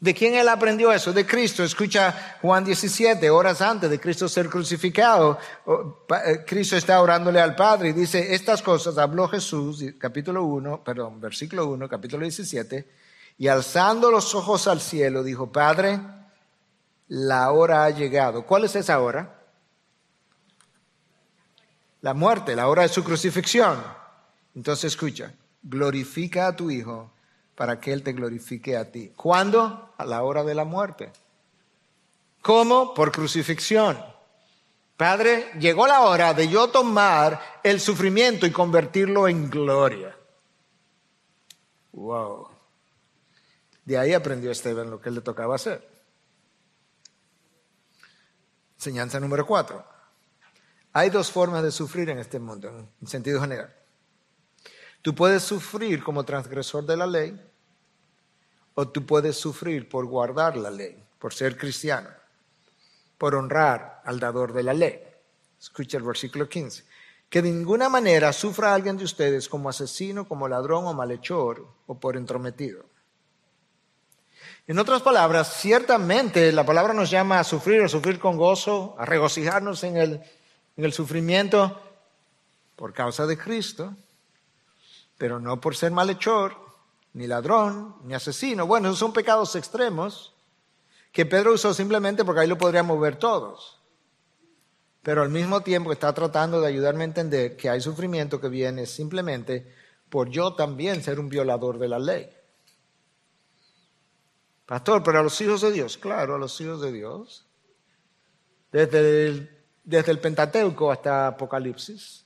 ¿De quién él aprendió eso? De Cristo. Escucha Juan 17, horas antes de Cristo ser crucificado. Eh, Cristo está orándole al Padre y dice, estas cosas habló Jesús, capítulo 1, perdón, versículo 1, capítulo 17, y alzando los ojos al cielo dijo, Padre, la hora ha llegado. ¿Cuál es esa hora? la muerte, la hora de su crucifixión. Entonces escucha, glorifica a tu Hijo para que Él te glorifique a ti. ¿Cuándo? A la hora de la muerte. ¿Cómo? Por crucifixión. Padre, llegó la hora de yo tomar el sufrimiento y convertirlo en gloria. Wow. De ahí aprendió Esteban lo que le tocaba hacer. Enseñanza número cuatro. Hay dos formas de sufrir en este mundo, en sentido general. Tú puedes sufrir como transgresor de la ley o tú puedes sufrir por guardar la ley, por ser cristiano, por honrar al dador de la ley. Escucha el versículo 15. Que de ninguna manera sufra alguien de ustedes como asesino, como ladrón o malhechor o por entrometido. En otras palabras, ciertamente la palabra nos llama a sufrir, a sufrir con gozo, a regocijarnos en el, en el sufrimiento por causa de Cristo, pero no por ser malhechor, ni ladrón, ni asesino. Bueno, esos son pecados extremos que Pedro usó simplemente porque ahí lo podríamos ver todos. Pero al mismo tiempo está tratando de ayudarme a entender que hay sufrimiento que viene simplemente por yo también ser un violador de la ley. Pastor, pero a los hijos de Dios, claro, a los hijos de Dios. Desde el, Pentateuco hasta Apocalipsis.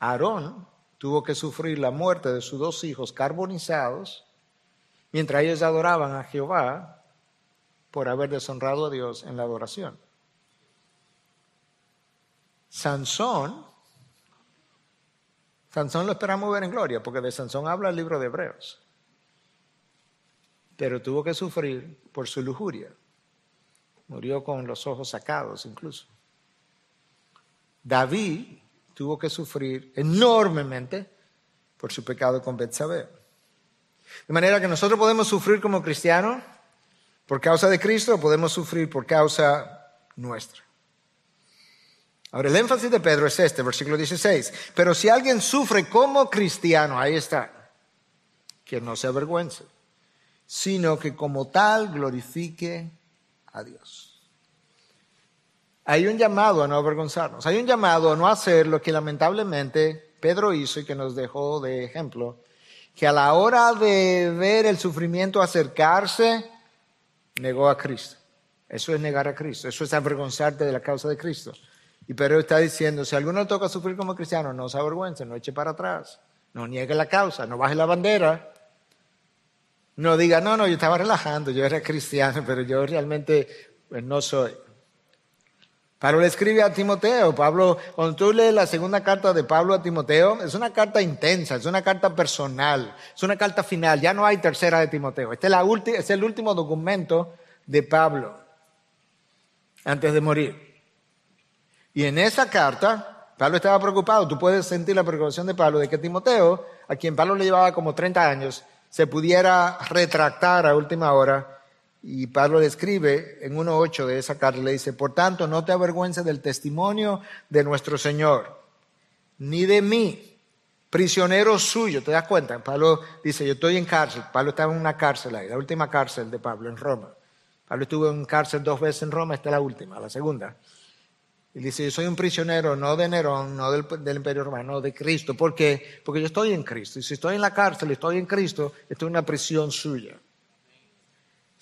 Aarón tuvo que sufrir la muerte de sus dos hijos carbonizados mientras ellos adoraban a Jehová por haber deshonrado a Dios en la adoración. Sansón, Sansón lo esperamos ver en gloria, porque de Sansón habla el libro de Hebreos, pero tuvo que sufrir por su lujuria. Murió con los ojos sacados incluso. David tuvo que sufrir enormemente por su pecado con Betsabé. De manera que nosotros podemos sufrir como cristianos por causa de Cristo o podemos sufrir por causa nuestra. Ahora, el énfasis de Pedro es este, versículo 16. Pero si alguien sufre como cristiano, ahí está, que no se avergüence, sino que como tal glorifique a Dios. Hay un llamado a no avergonzarnos, hay un llamado a no hacer lo que lamentablemente Pedro hizo y que nos dejó de ejemplo, que a la hora de ver el sufrimiento acercarse, negó a Cristo. Eso es negar a Cristo, eso es avergonzarte de la causa de Cristo. Y Pedro está diciendo, si alguno toca sufrir como cristiano, no se avergüence, no eche para atrás, no niegue la causa, no baje la bandera, no diga, no, no, yo estaba relajando, yo era cristiano, pero yo realmente pues, no soy. Pablo le escribe a Timoteo. Pablo, cuando tú lees la segunda carta de Pablo a Timoteo, es una carta intensa, es una carta personal, es una carta final. Ya no hay tercera de Timoteo. Este es, la es el último documento de Pablo antes de morir. Y en esa carta, Pablo estaba preocupado. Tú puedes sentir la preocupación de Pablo de que Timoteo, a quien Pablo le llevaba como 30 años, se pudiera retractar a última hora y Pablo le escribe en 1.8 de esa carta, le dice, por tanto, no te avergüences del testimonio de nuestro Señor, ni de mí, prisionero suyo. ¿Te das cuenta? Pablo dice, yo estoy en cárcel. Pablo estaba en una cárcel ahí, la última cárcel de Pablo en Roma. Pablo estuvo en cárcel dos veces en Roma, esta es la última, la segunda. Y dice, yo soy un prisionero no de Nerón, no del, imperio romano, de Cristo. ¿Por qué? Porque yo estoy en Cristo. Y si estoy en la cárcel, estoy en Cristo, estoy en una prisión suya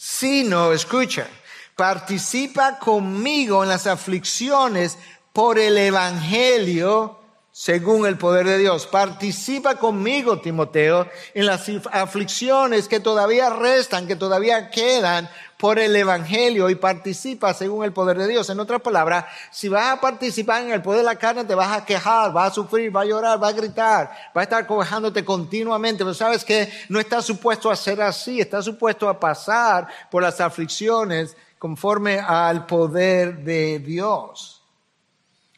sino, escucha, participa conmigo en las aflicciones por el Evangelio según el poder de Dios. Participa conmigo, Timoteo, en las aflicciones que todavía restan, que todavía quedan por el Evangelio y participa según el poder de Dios. En otras palabras, si vas a participar en el poder de la carne, te vas a quejar, vas a sufrir, vas a llorar, vas a gritar, vas a estar cobejándote continuamente. Pero sabes que no estás supuesto a ser así, estás supuesto a pasar por las aflicciones conforme al poder de Dios.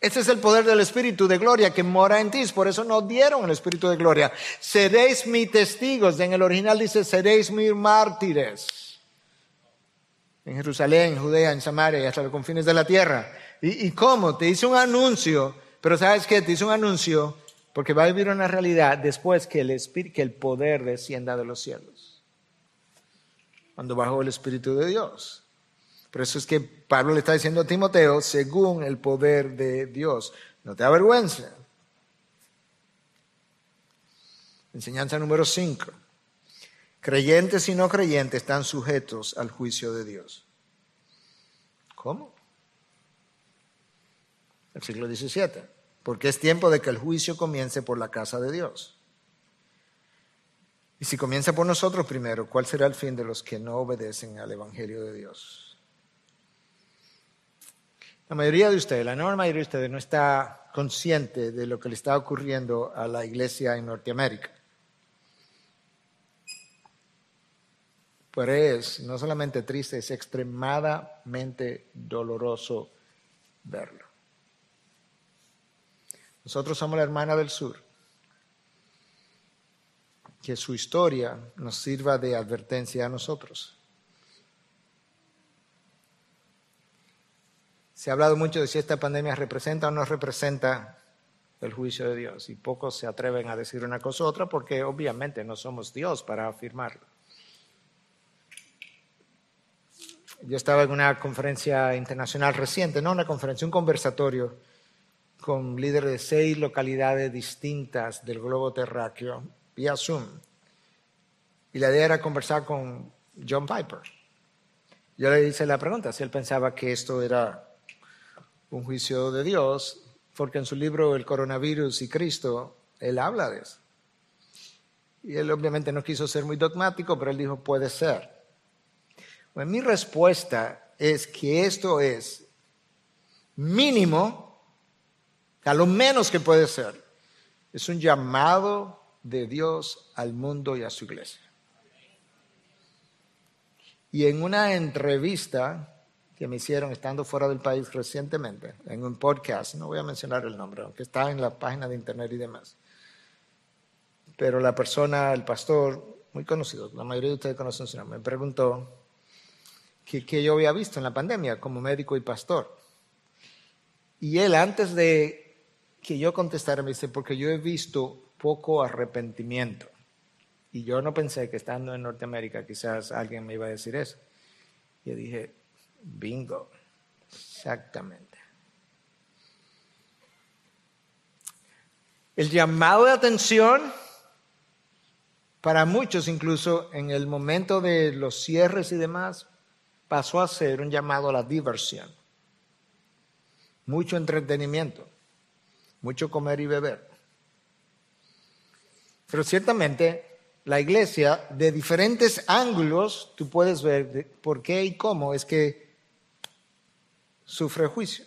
Ese es el poder del Espíritu de gloria que mora en ti. Por eso nos dieron el Espíritu de gloria. Seréis mis testigos. En el original dice, seréis mis mártires en Jerusalén, Judea, en Samaria y hasta los confines de la tierra. ¿Y, cómo? Te hice un anuncio, pero ¿sabes qué? Te hice un anuncio porque va a vivir una realidad después que el, espíritu, que el poder descienda de los cielos. Cuando bajó el Espíritu de Dios. Por eso es que Pablo le está diciendo a Timoteo, según el poder de Dios, no te avergüences. Enseñanza número 5. Creyentes y no creyentes están sujetos al juicio de Dios. ¿Cómo? El siglo XVII. Porque es tiempo de que el juicio comience por la casa de Dios. Y si comienza por nosotros primero, ¿cuál será el fin de los que no obedecen al Evangelio de Dios? La mayoría de ustedes, la enorme mayoría de ustedes no está consciente de lo que le está ocurriendo a la iglesia en Norteamérica. Pero es no solamente triste, es extremadamente doloroso verlo. Nosotros somos la hermana del sur. Que su historia nos sirva de advertencia a nosotros. Se ha hablado mucho de si esta pandemia representa o no representa el juicio de Dios y pocos se atreven a decir una cosa u otra porque obviamente no somos Dios para afirmarlo. Yo estaba en una conferencia internacional reciente, no una conferencia, un conversatorio con líderes de seis localidades distintas del globo terráqueo vía Zoom. Y la idea era conversar con John Piper. Yo le hice la pregunta si él pensaba que esto era un juicio de Dios, porque en su libro El coronavirus y Cristo, él habla de eso. Y él obviamente no quiso ser muy dogmático, pero él dijo, puede ser. Bueno, mi respuesta es que esto es mínimo, a lo menos que puede ser, es un llamado de Dios al mundo y a su iglesia. Y en una entrevista que me hicieron estando fuera del país recientemente, en un podcast, no voy a mencionar el nombre, aunque está en la página de internet y demás, pero la persona, el pastor, muy conocido, la mayoría de ustedes conocen su nombre, me preguntó, que, yo había visto en la pandemia como médico y pastor. Y él, antes de que yo contestara, me dice, porque yo he visto poco arrepentimiento. Y yo no pensé que estando en Norteamérica quizás alguien me iba a decir eso. Yo dije, bingo, exactamente. El llamado de atención para muchos, incluso en el momento de los cierres y demás, pasó a ser un llamado a la diversión. Mucho entretenimiento, mucho comer y beber. Pero ciertamente la iglesia, de diferentes ángulos, tú puedes ver por qué y cómo es que sufre juicio.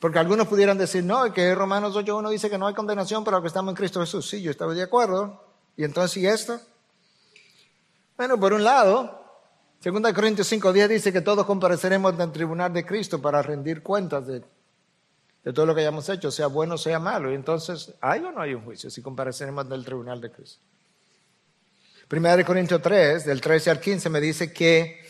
Porque algunos pudieran decir, no, que Romanos 8.1 dice que no hay condenación para los que estamos en Cristo Jesús. Sí, yo estaba de acuerdo. ¿Y entonces y esto? Bueno, por un lado, Segunda Corintios 5.10 dice que todos compareceremos en el tribunal de Cristo para rendir cuentas de, todo lo que hayamos hecho, sea bueno o sea malo. Y entonces, ¿hay o no hay un juicio si compareceremos en el tribunal de Cristo? Primera de Corintios 3, del 13 al 15, me dice que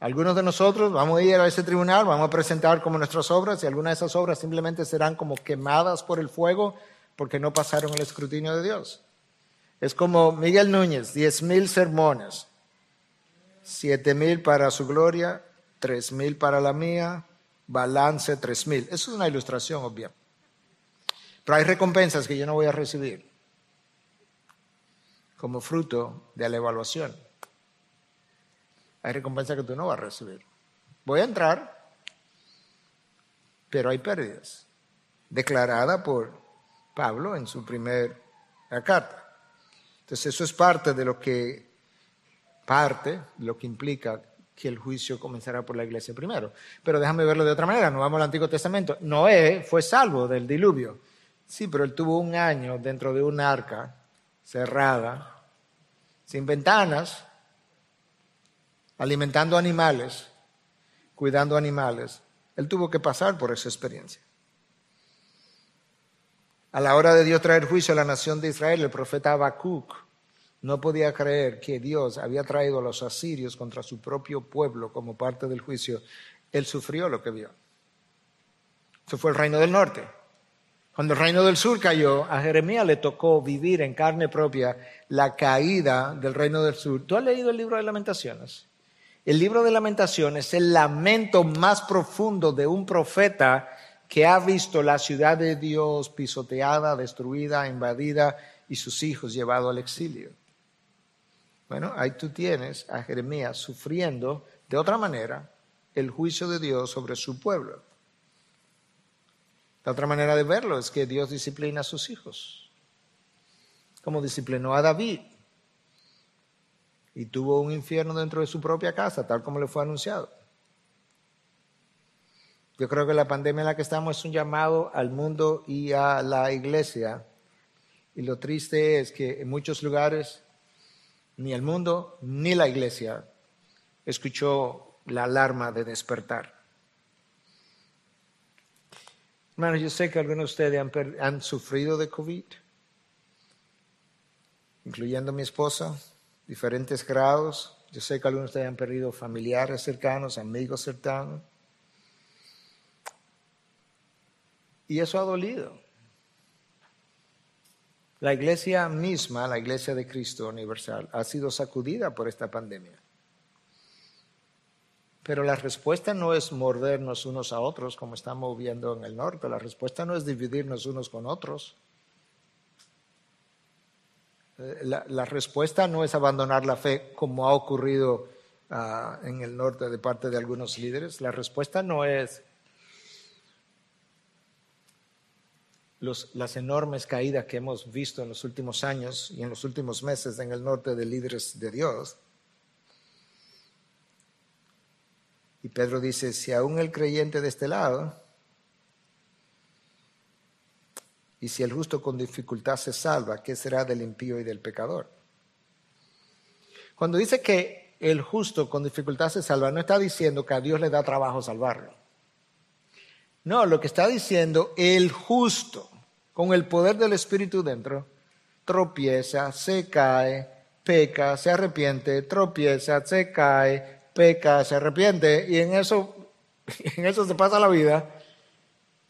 algunos de nosotros vamos a ir a ese tribunal, vamos a presentar como nuestras obras y algunas de esas obras simplemente serán como quemadas por el fuego porque no pasaron el escrutinio de Dios. Es como Miguel Núñez, diez mil sermones, siete mil para su gloria, tres mil para la mía, balance tres mil. Eso es una ilustración obvia. Pero hay recompensas que yo no voy a recibir como fruto de la evaluación. Hay recompensas que tú no vas a recibir. Voy a entrar, pero hay pérdidas, declarada por Pablo en su primera carta. Entonces eso es parte de lo que parte, lo que implica que el juicio comenzará por la iglesia primero. Pero déjame verlo de otra manera, no vamos al Antiguo Testamento. Noé fue salvo del diluvio. Sí, pero él tuvo un año dentro de un arca cerrada, sin ventanas, alimentando animales, cuidando animales. Él tuvo que pasar por esa experiencia. A la hora de Dios traer juicio a la nación de Israel, el profeta Habacuc no podía creer que Dios había traído a los asirios contra su propio pueblo como parte del juicio. Él sufrió lo que vio. Eso fue el reino del norte. Cuando el reino del sur cayó, a Jeremías le tocó vivir en carne propia la caída del reino del sur. ¿Tú has leído el libro de lamentaciones? El libro de lamentaciones es el lamento más profundo de un profeta que ha visto la ciudad de Dios pisoteada, destruida, invadida y sus hijos llevados al exilio. Bueno, ahí tú tienes a Jeremías sufriendo de otra manera el juicio de Dios sobre su pueblo. La otra manera de verlo es que Dios disciplina a sus hijos, como disciplinó a David. Y tuvo un infierno dentro de su propia casa, tal como le fue anunciado. Yo creo que la pandemia en la que estamos es un llamado al mundo y a la iglesia. Y lo triste es que en muchos lugares ni el mundo ni la iglesia escuchó la alarma de despertar. Hermanos, yo sé que algunos de ustedes han, han sufrido de COVID, incluyendo mi esposa, diferentes grados. Yo sé que algunos de ustedes han perdido familiares cercanos, amigos cercanos. Y eso ha dolido. La iglesia misma, la iglesia de Cristo Universal, ha sido sacudida por esta pandemia. Pero la respuesta no es mordernos unos a otros como estamos viendo en el norte. La respuesta no es dividirnos unos con otros. Eh, la, respuesta no es abandonar la fe como ha ocurrido ah, en el norte de parte de algunos líderes. La respuesta no es las enormes caídas que hemos visto en los últimos años y en los últimos meses en el norte de líderes de Dios. Y Pedro dice, si aún el creyente de este lado, y si el justo con dificultad se salva, ¿qué será del impío y del pecador? Cuando dice que el justo con dificultad se salva, no está diciendo que a Dios le da trabajo salvarlo. No, lo que está diciendo, el justo, con el poder del Espíritu dentro, tropieza, se cae, peca, se arrepiente, tropieza, se cae, peca, se arrepiente, y en eso, en eso se pasa la vida.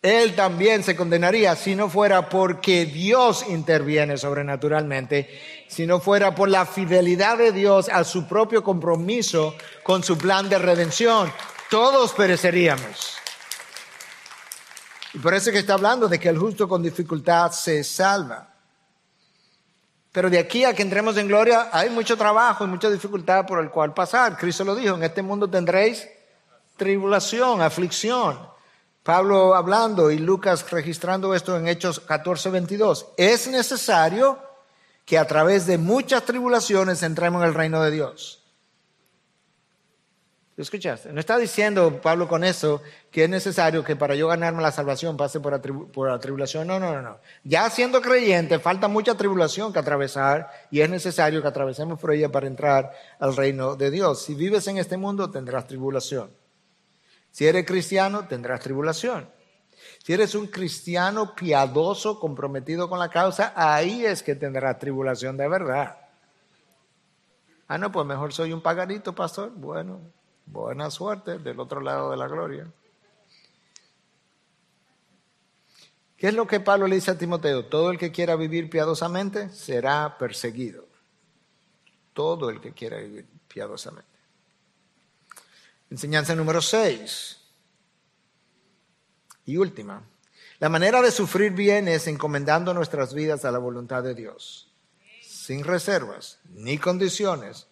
Él también se condenaría si no fuera porque Dios interviene sobrenaturalmente, si no fuera por la fidelidad de Dios a su propio compromiso con su plan de redención. Todos pereceríamos. Y por eso que está hablando de que el justo con dificultad se salva. Pero de aquí a que entremos en gloria hay mucho trabajo y mucha dificultad por el cual pasar. Cristo lo dijo, en este mundo tendréis tribulación, aflicción. Pablo hablando y Lucas registrando esto en Hechos 14, 22. Es necesario que a través de muchas tribulaciones entremos en el reino de Dios. escuchaste? No está diciendo Pablo con eso que es necesario que para yo ganarme la salvación pase por la, tribulación. No, no, no, no. Ya siendo creyente, falta mucha tribulación que atravesar y es necesario que atravesemos por ella para entrar al reino de Dios. Si vives en este mundo, tendrás tribulación. Si eres cristiano, tendrás tribulación. Si eres un cristiano piadoso, comprometido con la causa, ahí es que tendrás tribulación de verdad. Ah, no, pues mejor soy un pagarito, pastor. Bueno, buena suerte del otro lado de la gloria. ¿Qué es lo que Pablo le dice a Timoteo? Todo el que quiera vivir piadosamente será perseguido. Todo el que quiera vivir piadosamente. Enseñanza número 6. Y última. La manera de sufrir bien es encomendando nuestras vidas a la voluntad de Dios, sin reservas ni condiciones,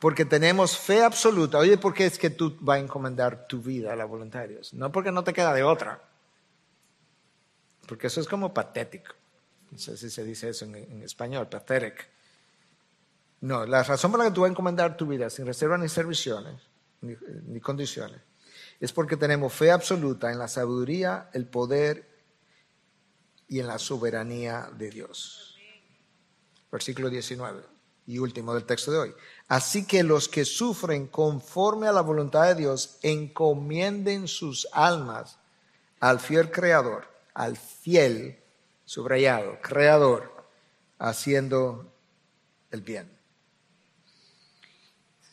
porque tenemos fe absoluta. Oye, ¿por qué es que tú vas a encomendar tu vida a la voluntad de Dios? No porque no te queda de otra porque eso es como patético. No sé si se dice eso en, español, pathetic. No, la razón por la que tú vas a encomendar tu vida sin reservas ni serviciones, ni, condiciones, es porque tenemos fe absoluta en la sabiduría, el poder y en la soberanía de Dios. Versículo 19 y último del texto de hoy. Así que los que sufren conforme a la voluntad de Dios encomienden sus almas al fiel Creador al fiel, subrayado, creador, haciendo el bien.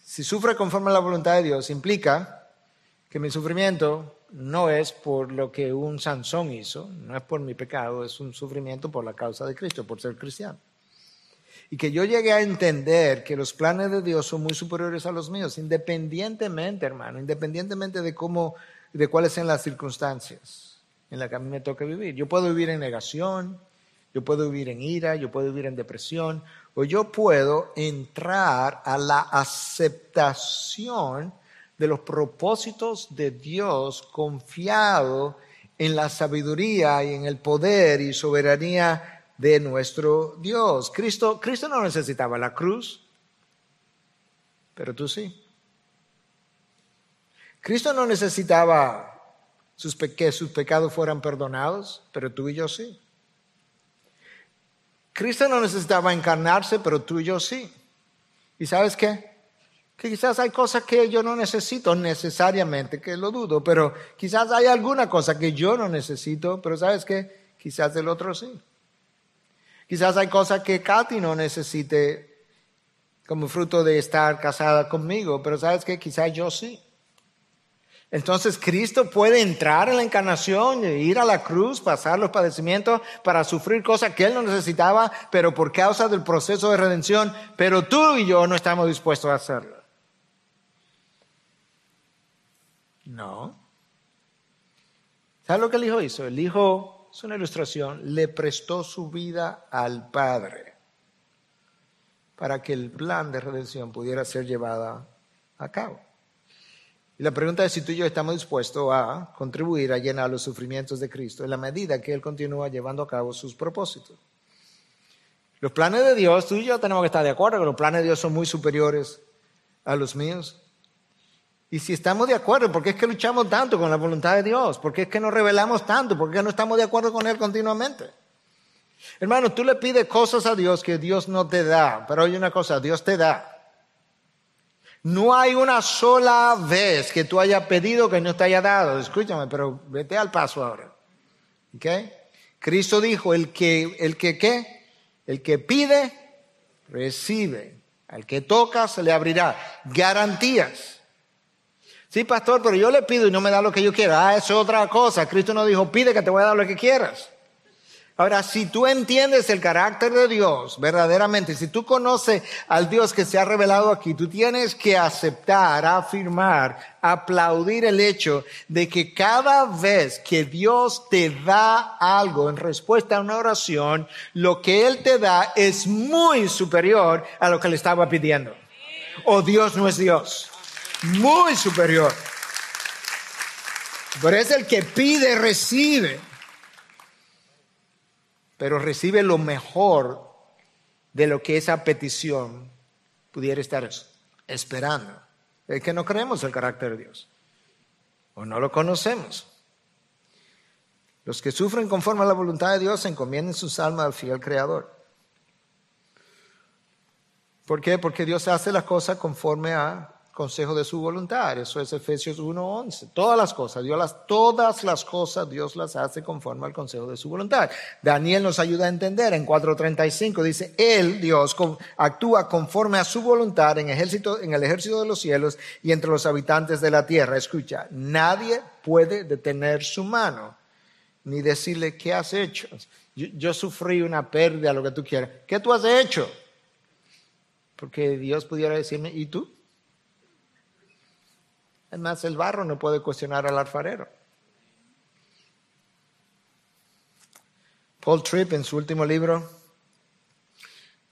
Si sufre conforme a la voluntad de Dios, implica que mi sufrimiento no es por lo que un Sansón hizo, no es por mi pecado, es un sufrimiento por la causa de Cristo, por ser cristiano. Y que yo llegue a entender que los planes de Dios son muy superiores a los míos, independientemente, hermano, independientemente de cómo, de cuáles sean las circunstancias en la que a mí me toca vivir. Yo puedo vivir en negación, yo puedo vivir en ira, yo puedo vivir en depresión, o yo puedo entrar a la aceptación de los propósitos de Dios confiado en la sabiduría y en el poder y soberanía de nuestro Dios. Cristo, Cristo no necesitaba la cruz. pero tú sí. Cristo no necesitaba sus que sus pecados fueran perdonados, pero tú y yo sí. Cristo no necesitaba encarnarse, pero tú y yo sí. ¿Y sabes qué? Que quizás hay cosas que yo no necesito necesariamente, que lo dudo, pero quizás hay alguna cosa que yo no necesito, pero ¿sabes qué? Quizás el otro sí. Quizás hay cosas que Katy no necesite como fruto de estar casada conmigo, pero ¿sabes qué? Quizás yo sí. Entonces Cristo puede entrar en la encarnación, ir a la cruz, pasar los padecimientos para sufrir cosas que Él no necesitaba, pero por causa del proceso de redención, pero tú y yo no estamos dispuestos a hacerlo. No. ¿Sabes lo que el Hijo hizo? El Hijo, es una ilustración, le prestó su vida al Padre para que el plan de redención pudiera ser llevado a cabo. Y la pregunta es si tú y yo estamos dispuestos a contribuir a llenar los sufrimientos de Cristo en la medida que Él continúa llevando a cabo sus propósitos. Los planes de Dios, tú y yo tenemos que estar de acuerdo que los planes de Dios son muy superiores a los míos. Y si estamos de acuerdo, ¿por qué es que luchamos tanto con la voluntad de Dios? ¿Por qué es que nos revelamos tanto? ¿Por qué no estamos de acuerdo con Él continuamente? Hermano, tú le pides cosas a Dios que Dios no te da, pero hay una cosa, Dios te da. No hay una sola vez que tú hayas pedido que no te haya dado. Escúchame, pero vete al paso ahora. ¿Ok? Cristo dijo, el que, el que qué? El que pide, recibe. Al que toca, se le abrirá. Garantías. Sí, pastor, pero yo le pido y no me da lo que yo quiero. Ah, eso es otra cosa. Cristo no dijo, pide que te voy a dar lo que quieras. Ahora, si tú entiendes el carácter de Dios verdaderamente, si tú conoces al Dios que se ha revelado aquí, tú tienes que aceptar, afirmar, aplaudir el hecho de que cada vez que Dios te da algo en respuesta a una oración, lo que Él te da es muy superior a lo que le estaba pidiendo. O Dios no es Dios. Muy superior. Pero es el que pide, recibe pero recibe lo mejor de lo que esa petición pudiera estar esperando. Es que no creemos el carácter de Dios o no lo conocemos. Los que sufren conforme a la voluntad de Dios encomienden sus almas al fiel Creador. ¿Por qué? Porque Dios hace las cosas conforme a consejo de su voluntad. Eso es Efesios 1.11. Todas las cosas, Dios las, todas las cosas Dios las hace conforme al consejo de su voluntad. Daniel nos ayuda a entender en 4.35, dice, Él, Dios, actúa conforme a su voluntad en, ejército, en el ejército de los cielos y entre los habitantes de la tierra. Escucha, nadie puede detener su mano ni decirle, ¿qué has hecho? Yo, yo sufrí una pérdida, lo que tú quieras. ¿Qué tú has hecho? Porque Dios pudiera decirme, ¿y tú? Además, el barro no puede cuestionar al alfarero. Paul Tripp, en su último libro,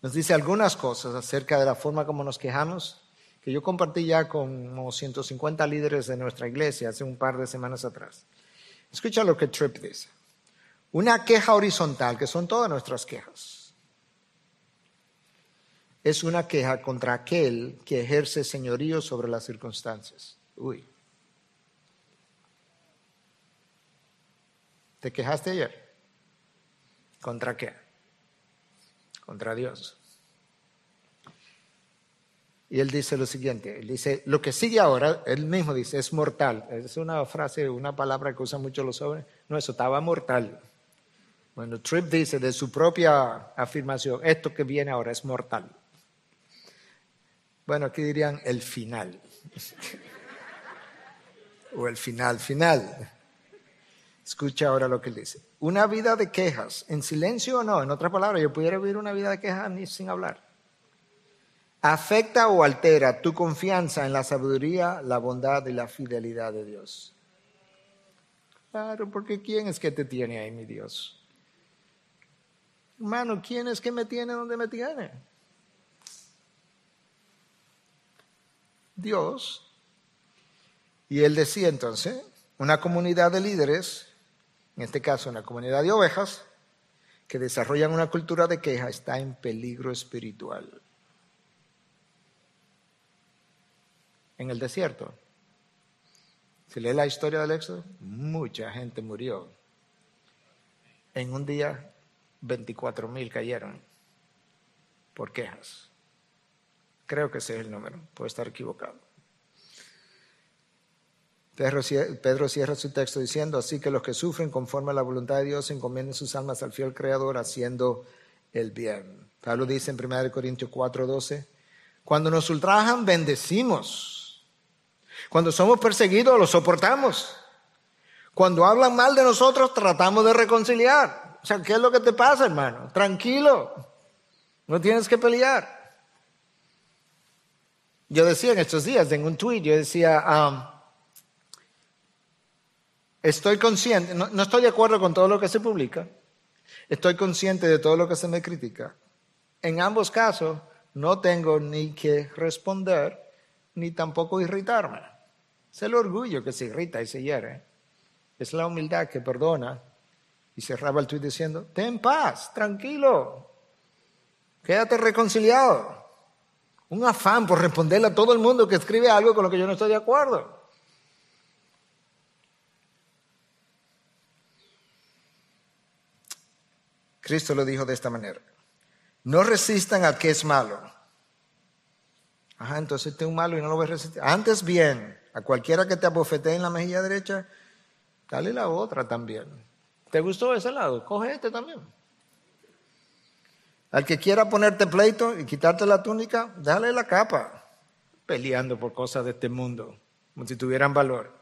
nos dice algunas cosas acerca de la forma como nos quejamos, que yo compartí ya con como 150 líderes de nuestra iglesia hace un par de semanas atrás. Escucha lo que Tripp dice. Una queja horizontal, que son todas nuestras quejas, es una queja contra aquel que ejerce señorío sobre las circunstancias. Uy. ¿Te quejaste ayer? ¿Contra qué? Contra Dios. Y él dice lo siguiente, él dice, lo que sigue ahora, él mismo dice, es mortal. Es una frase, una palabra que usan mucho los jóvenes. No, eso estaba mortal. Bueno, Tripp dice de su propia afirmación, esto que viene ahora es mortal. Bueno, aquí dirían el final. o el final final. Escucha ahora lo que dice. Una vida de quejas, en silencio o no, en otras palabras, yo pudiera vivir una vida de quejas ni sin hablar. Afecta o altera tu confianza en la sabiduría, la bondad y la fidelidad de Dios. Claro, porque ¿quién es que te tiene ahí, mi Dios? Hermano, ¿quién es que me tiene donde me tiene? Dios y él decía entonces, una comunidad de líderes, en este caso una comunidad de ovejas, que desarrollan una cultura de queja está en peligro espiritual. en el desierto. Si lee la historia del éxodo, mucha gente murió. En un día, 24 mil cayeron por quejas. Creo que ese es el número, puede estar equivocado. Pedro, cierra su texto diciendo, así que los que sufren conforme a la voluntad de Dios encomienden sus almas al fiel Creador haciendo el bien. Pablo dice en 1 Corintios 4:12, cuando nos ultrajan, bendecimos. Cuando somos perseguidos, los soportamos. Cuando hablan mal de nosotros, tratamos de reconciliar. O sea, ¿qué es lo que te pasa, hermano? Tranquilo. No tienes que pelear. Yo decía en estos días, en un tweet, yo decía, um, estoy consciente, no, estoy de acuerdo con todo lo que se publica, estoy consciente de todo lo que se me critica. En ambos casos, no tengo ni que responder, ni tampoco irritarme. Es el orgullo que se irrita y se hiere. Es la humildad que perdona. Y cerraba el tweet diciendo, ten paz, tranquilo, quédate reconciliado. Un afán por responderle a todo el mundo que escribe algo con lo que yo no estoy de acuerdo. Cristo lo dijo de esta manera. No resistan al que es malo. Ajá, entonces este es un malo y no lo a resistir. Antes bien, a cualquiera que te abofetee en la mejilla derecha, dale la otra también. ¿Te gustó ese lado? Coge este también. Al que quiera ponerte pleito y quitarte la túnica, dale la capa, peleando por cosas de este mundo, como si tuvieran valor.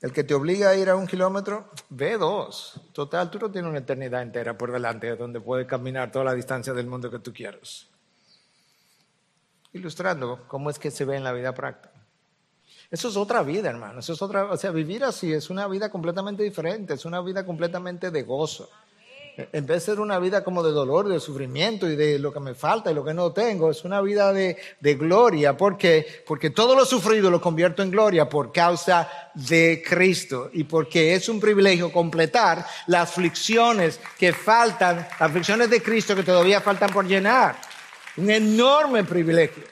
El que te obliga a ir a un kilómetro, ve dos. Total, tú no tienes una eternidad entera por delante donde puedes caminar toda la distancia del mundo que tú quieras. Ilustrando cómo es que se ve en la vida práctica. Eso es otra vida, hermano. Eso es otra, o sea, vivir así es una vida completamente diferente, es una vida completamente de gozo. En vez de ser una vida como de dolor, de sufrimiento y de lo que me falta y lo que no tengo, es una vida de, gloria. ¿Por qué? Porque todo lo sufrido lo convierto en gloria por causa de Cristo y porque es un privilegio completar las aflicciones que faltan, las aflicciones de Cristo que todavía faltan por llenar. Un enorme privilegio.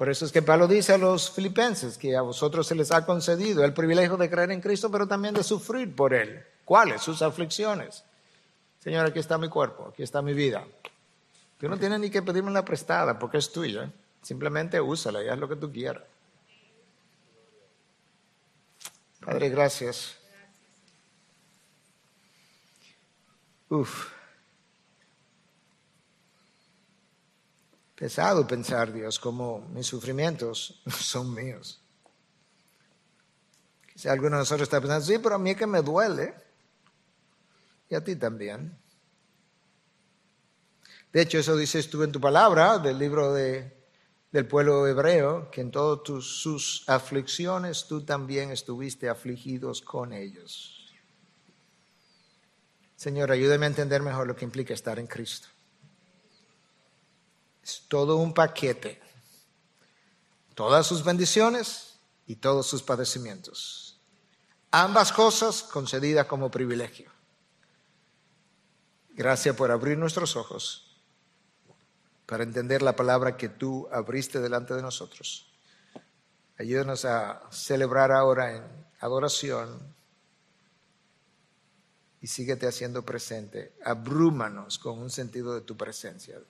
Por eso es que Pablo dice a los filipenses que a vosotros se les ha concedido el privilegio de creer en Cristo, pero también de sufrir por Él. ¿Cuáles? Sus aflicciones. Señor, aquí está mi cuerpo, aquí está mi vida. Tú no tienes ni que pedirme la prestada porque es tuya. Simplemente úsala y haz lo que tú quieras. Padre, gracias. Uf. Pesado pensar, Dios, como mis sufrimientos son míos. Quizá alguno de nosotros está pensando, sí, pero a mí es que me duele y a ti también. De hecho, eso dices tú en tu palabra del libro de, del pueblo hebreo, que en todas sus aflicciones tú también estuviste afligidos con ellos. Señor, ayúdame a entender mejor lo que implica estar en Cristo. Es todo un paquete. Todas sus bendiciones y todos sus padecimientos. Ambas cosas concedidas como privilegio. Gracias por abrir nuestros ojos para entender la palabra que tú abriste delante de nosotros. Ayúdanos a celebrar ahora en adoración y síguete haciendo presente. Abrúmanos con un sentido de tu presencia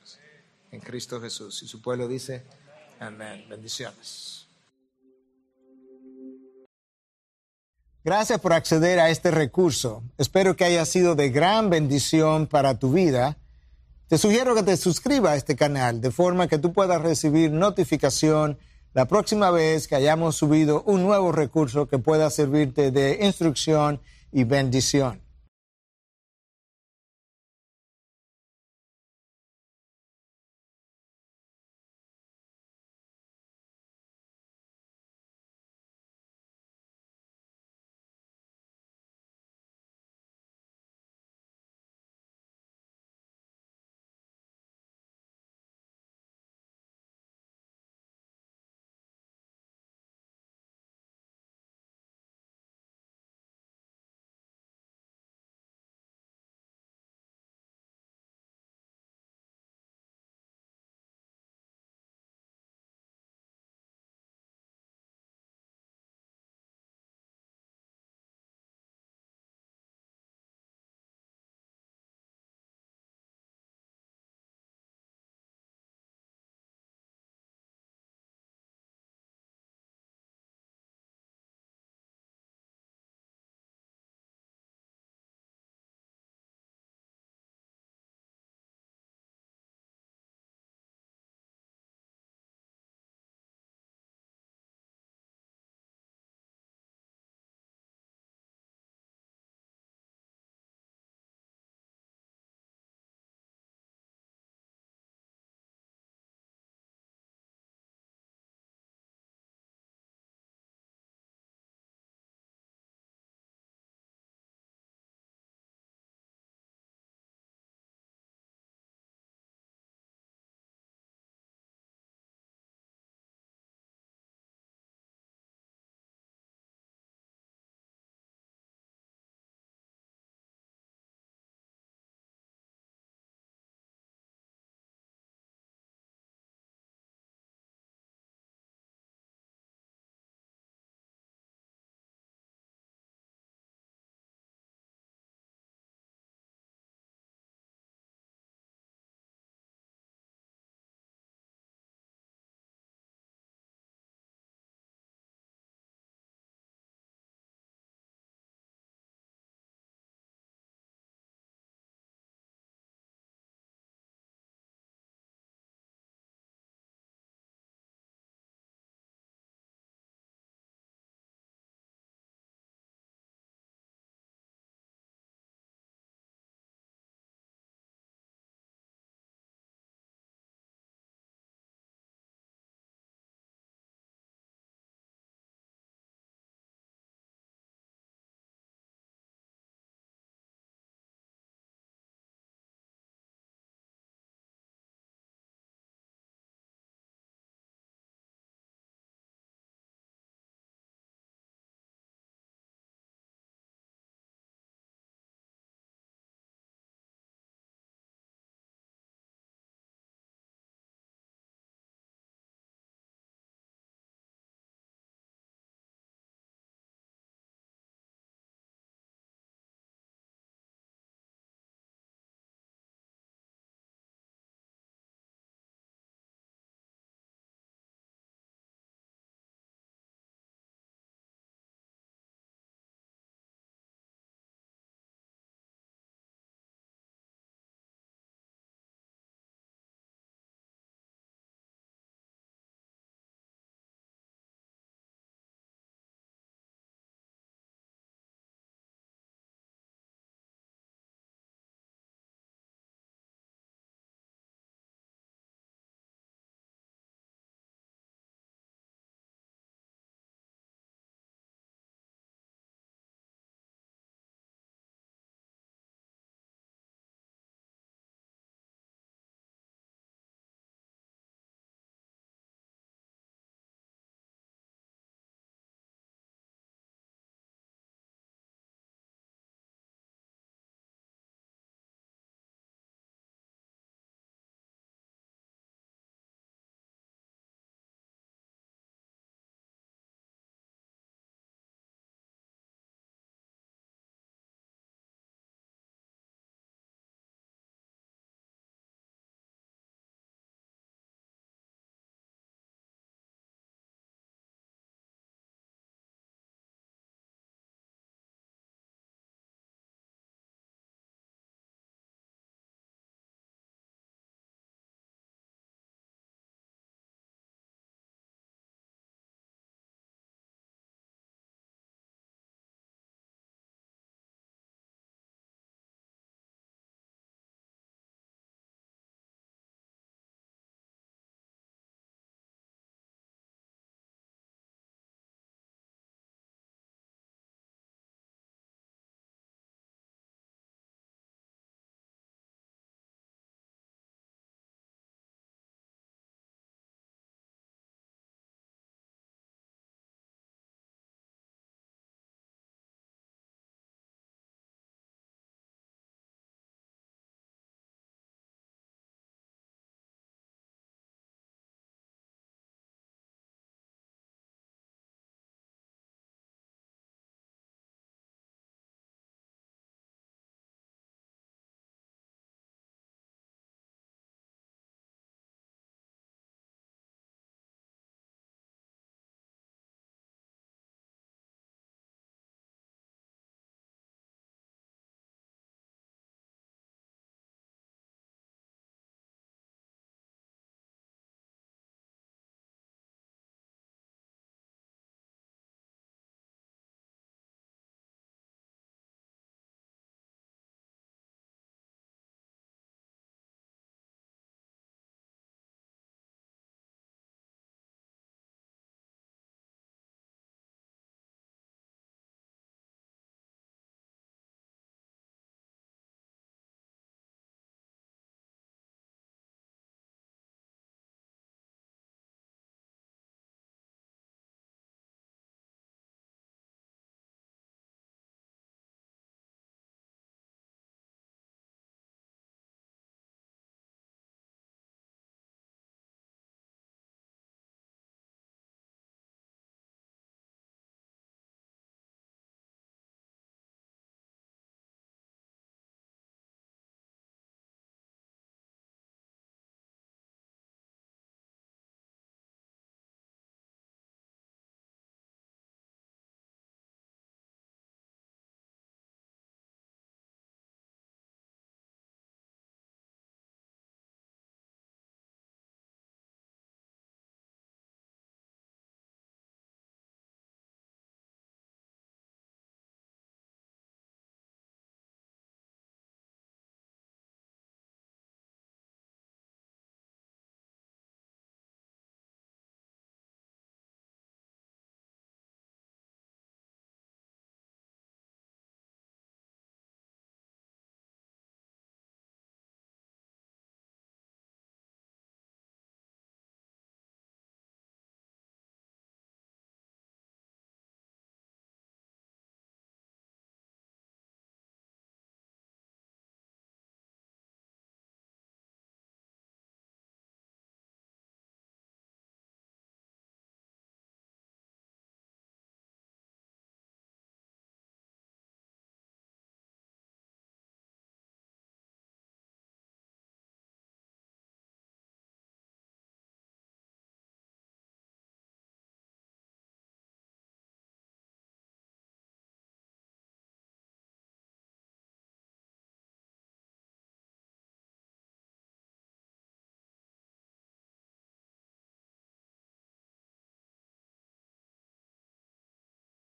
en Cristo Jesús. Y su pueblo dice, amén. Bendiciones. Gracias por acceder a este recurso. Espero que haya sido de gran bendición para tu vida. Te sugiero que te suscribas a este canal de forma que tú puedas recibir notificación la próxima vez que hayamos subido un nuevo recurso que pueda servirte de instrucción y bendición.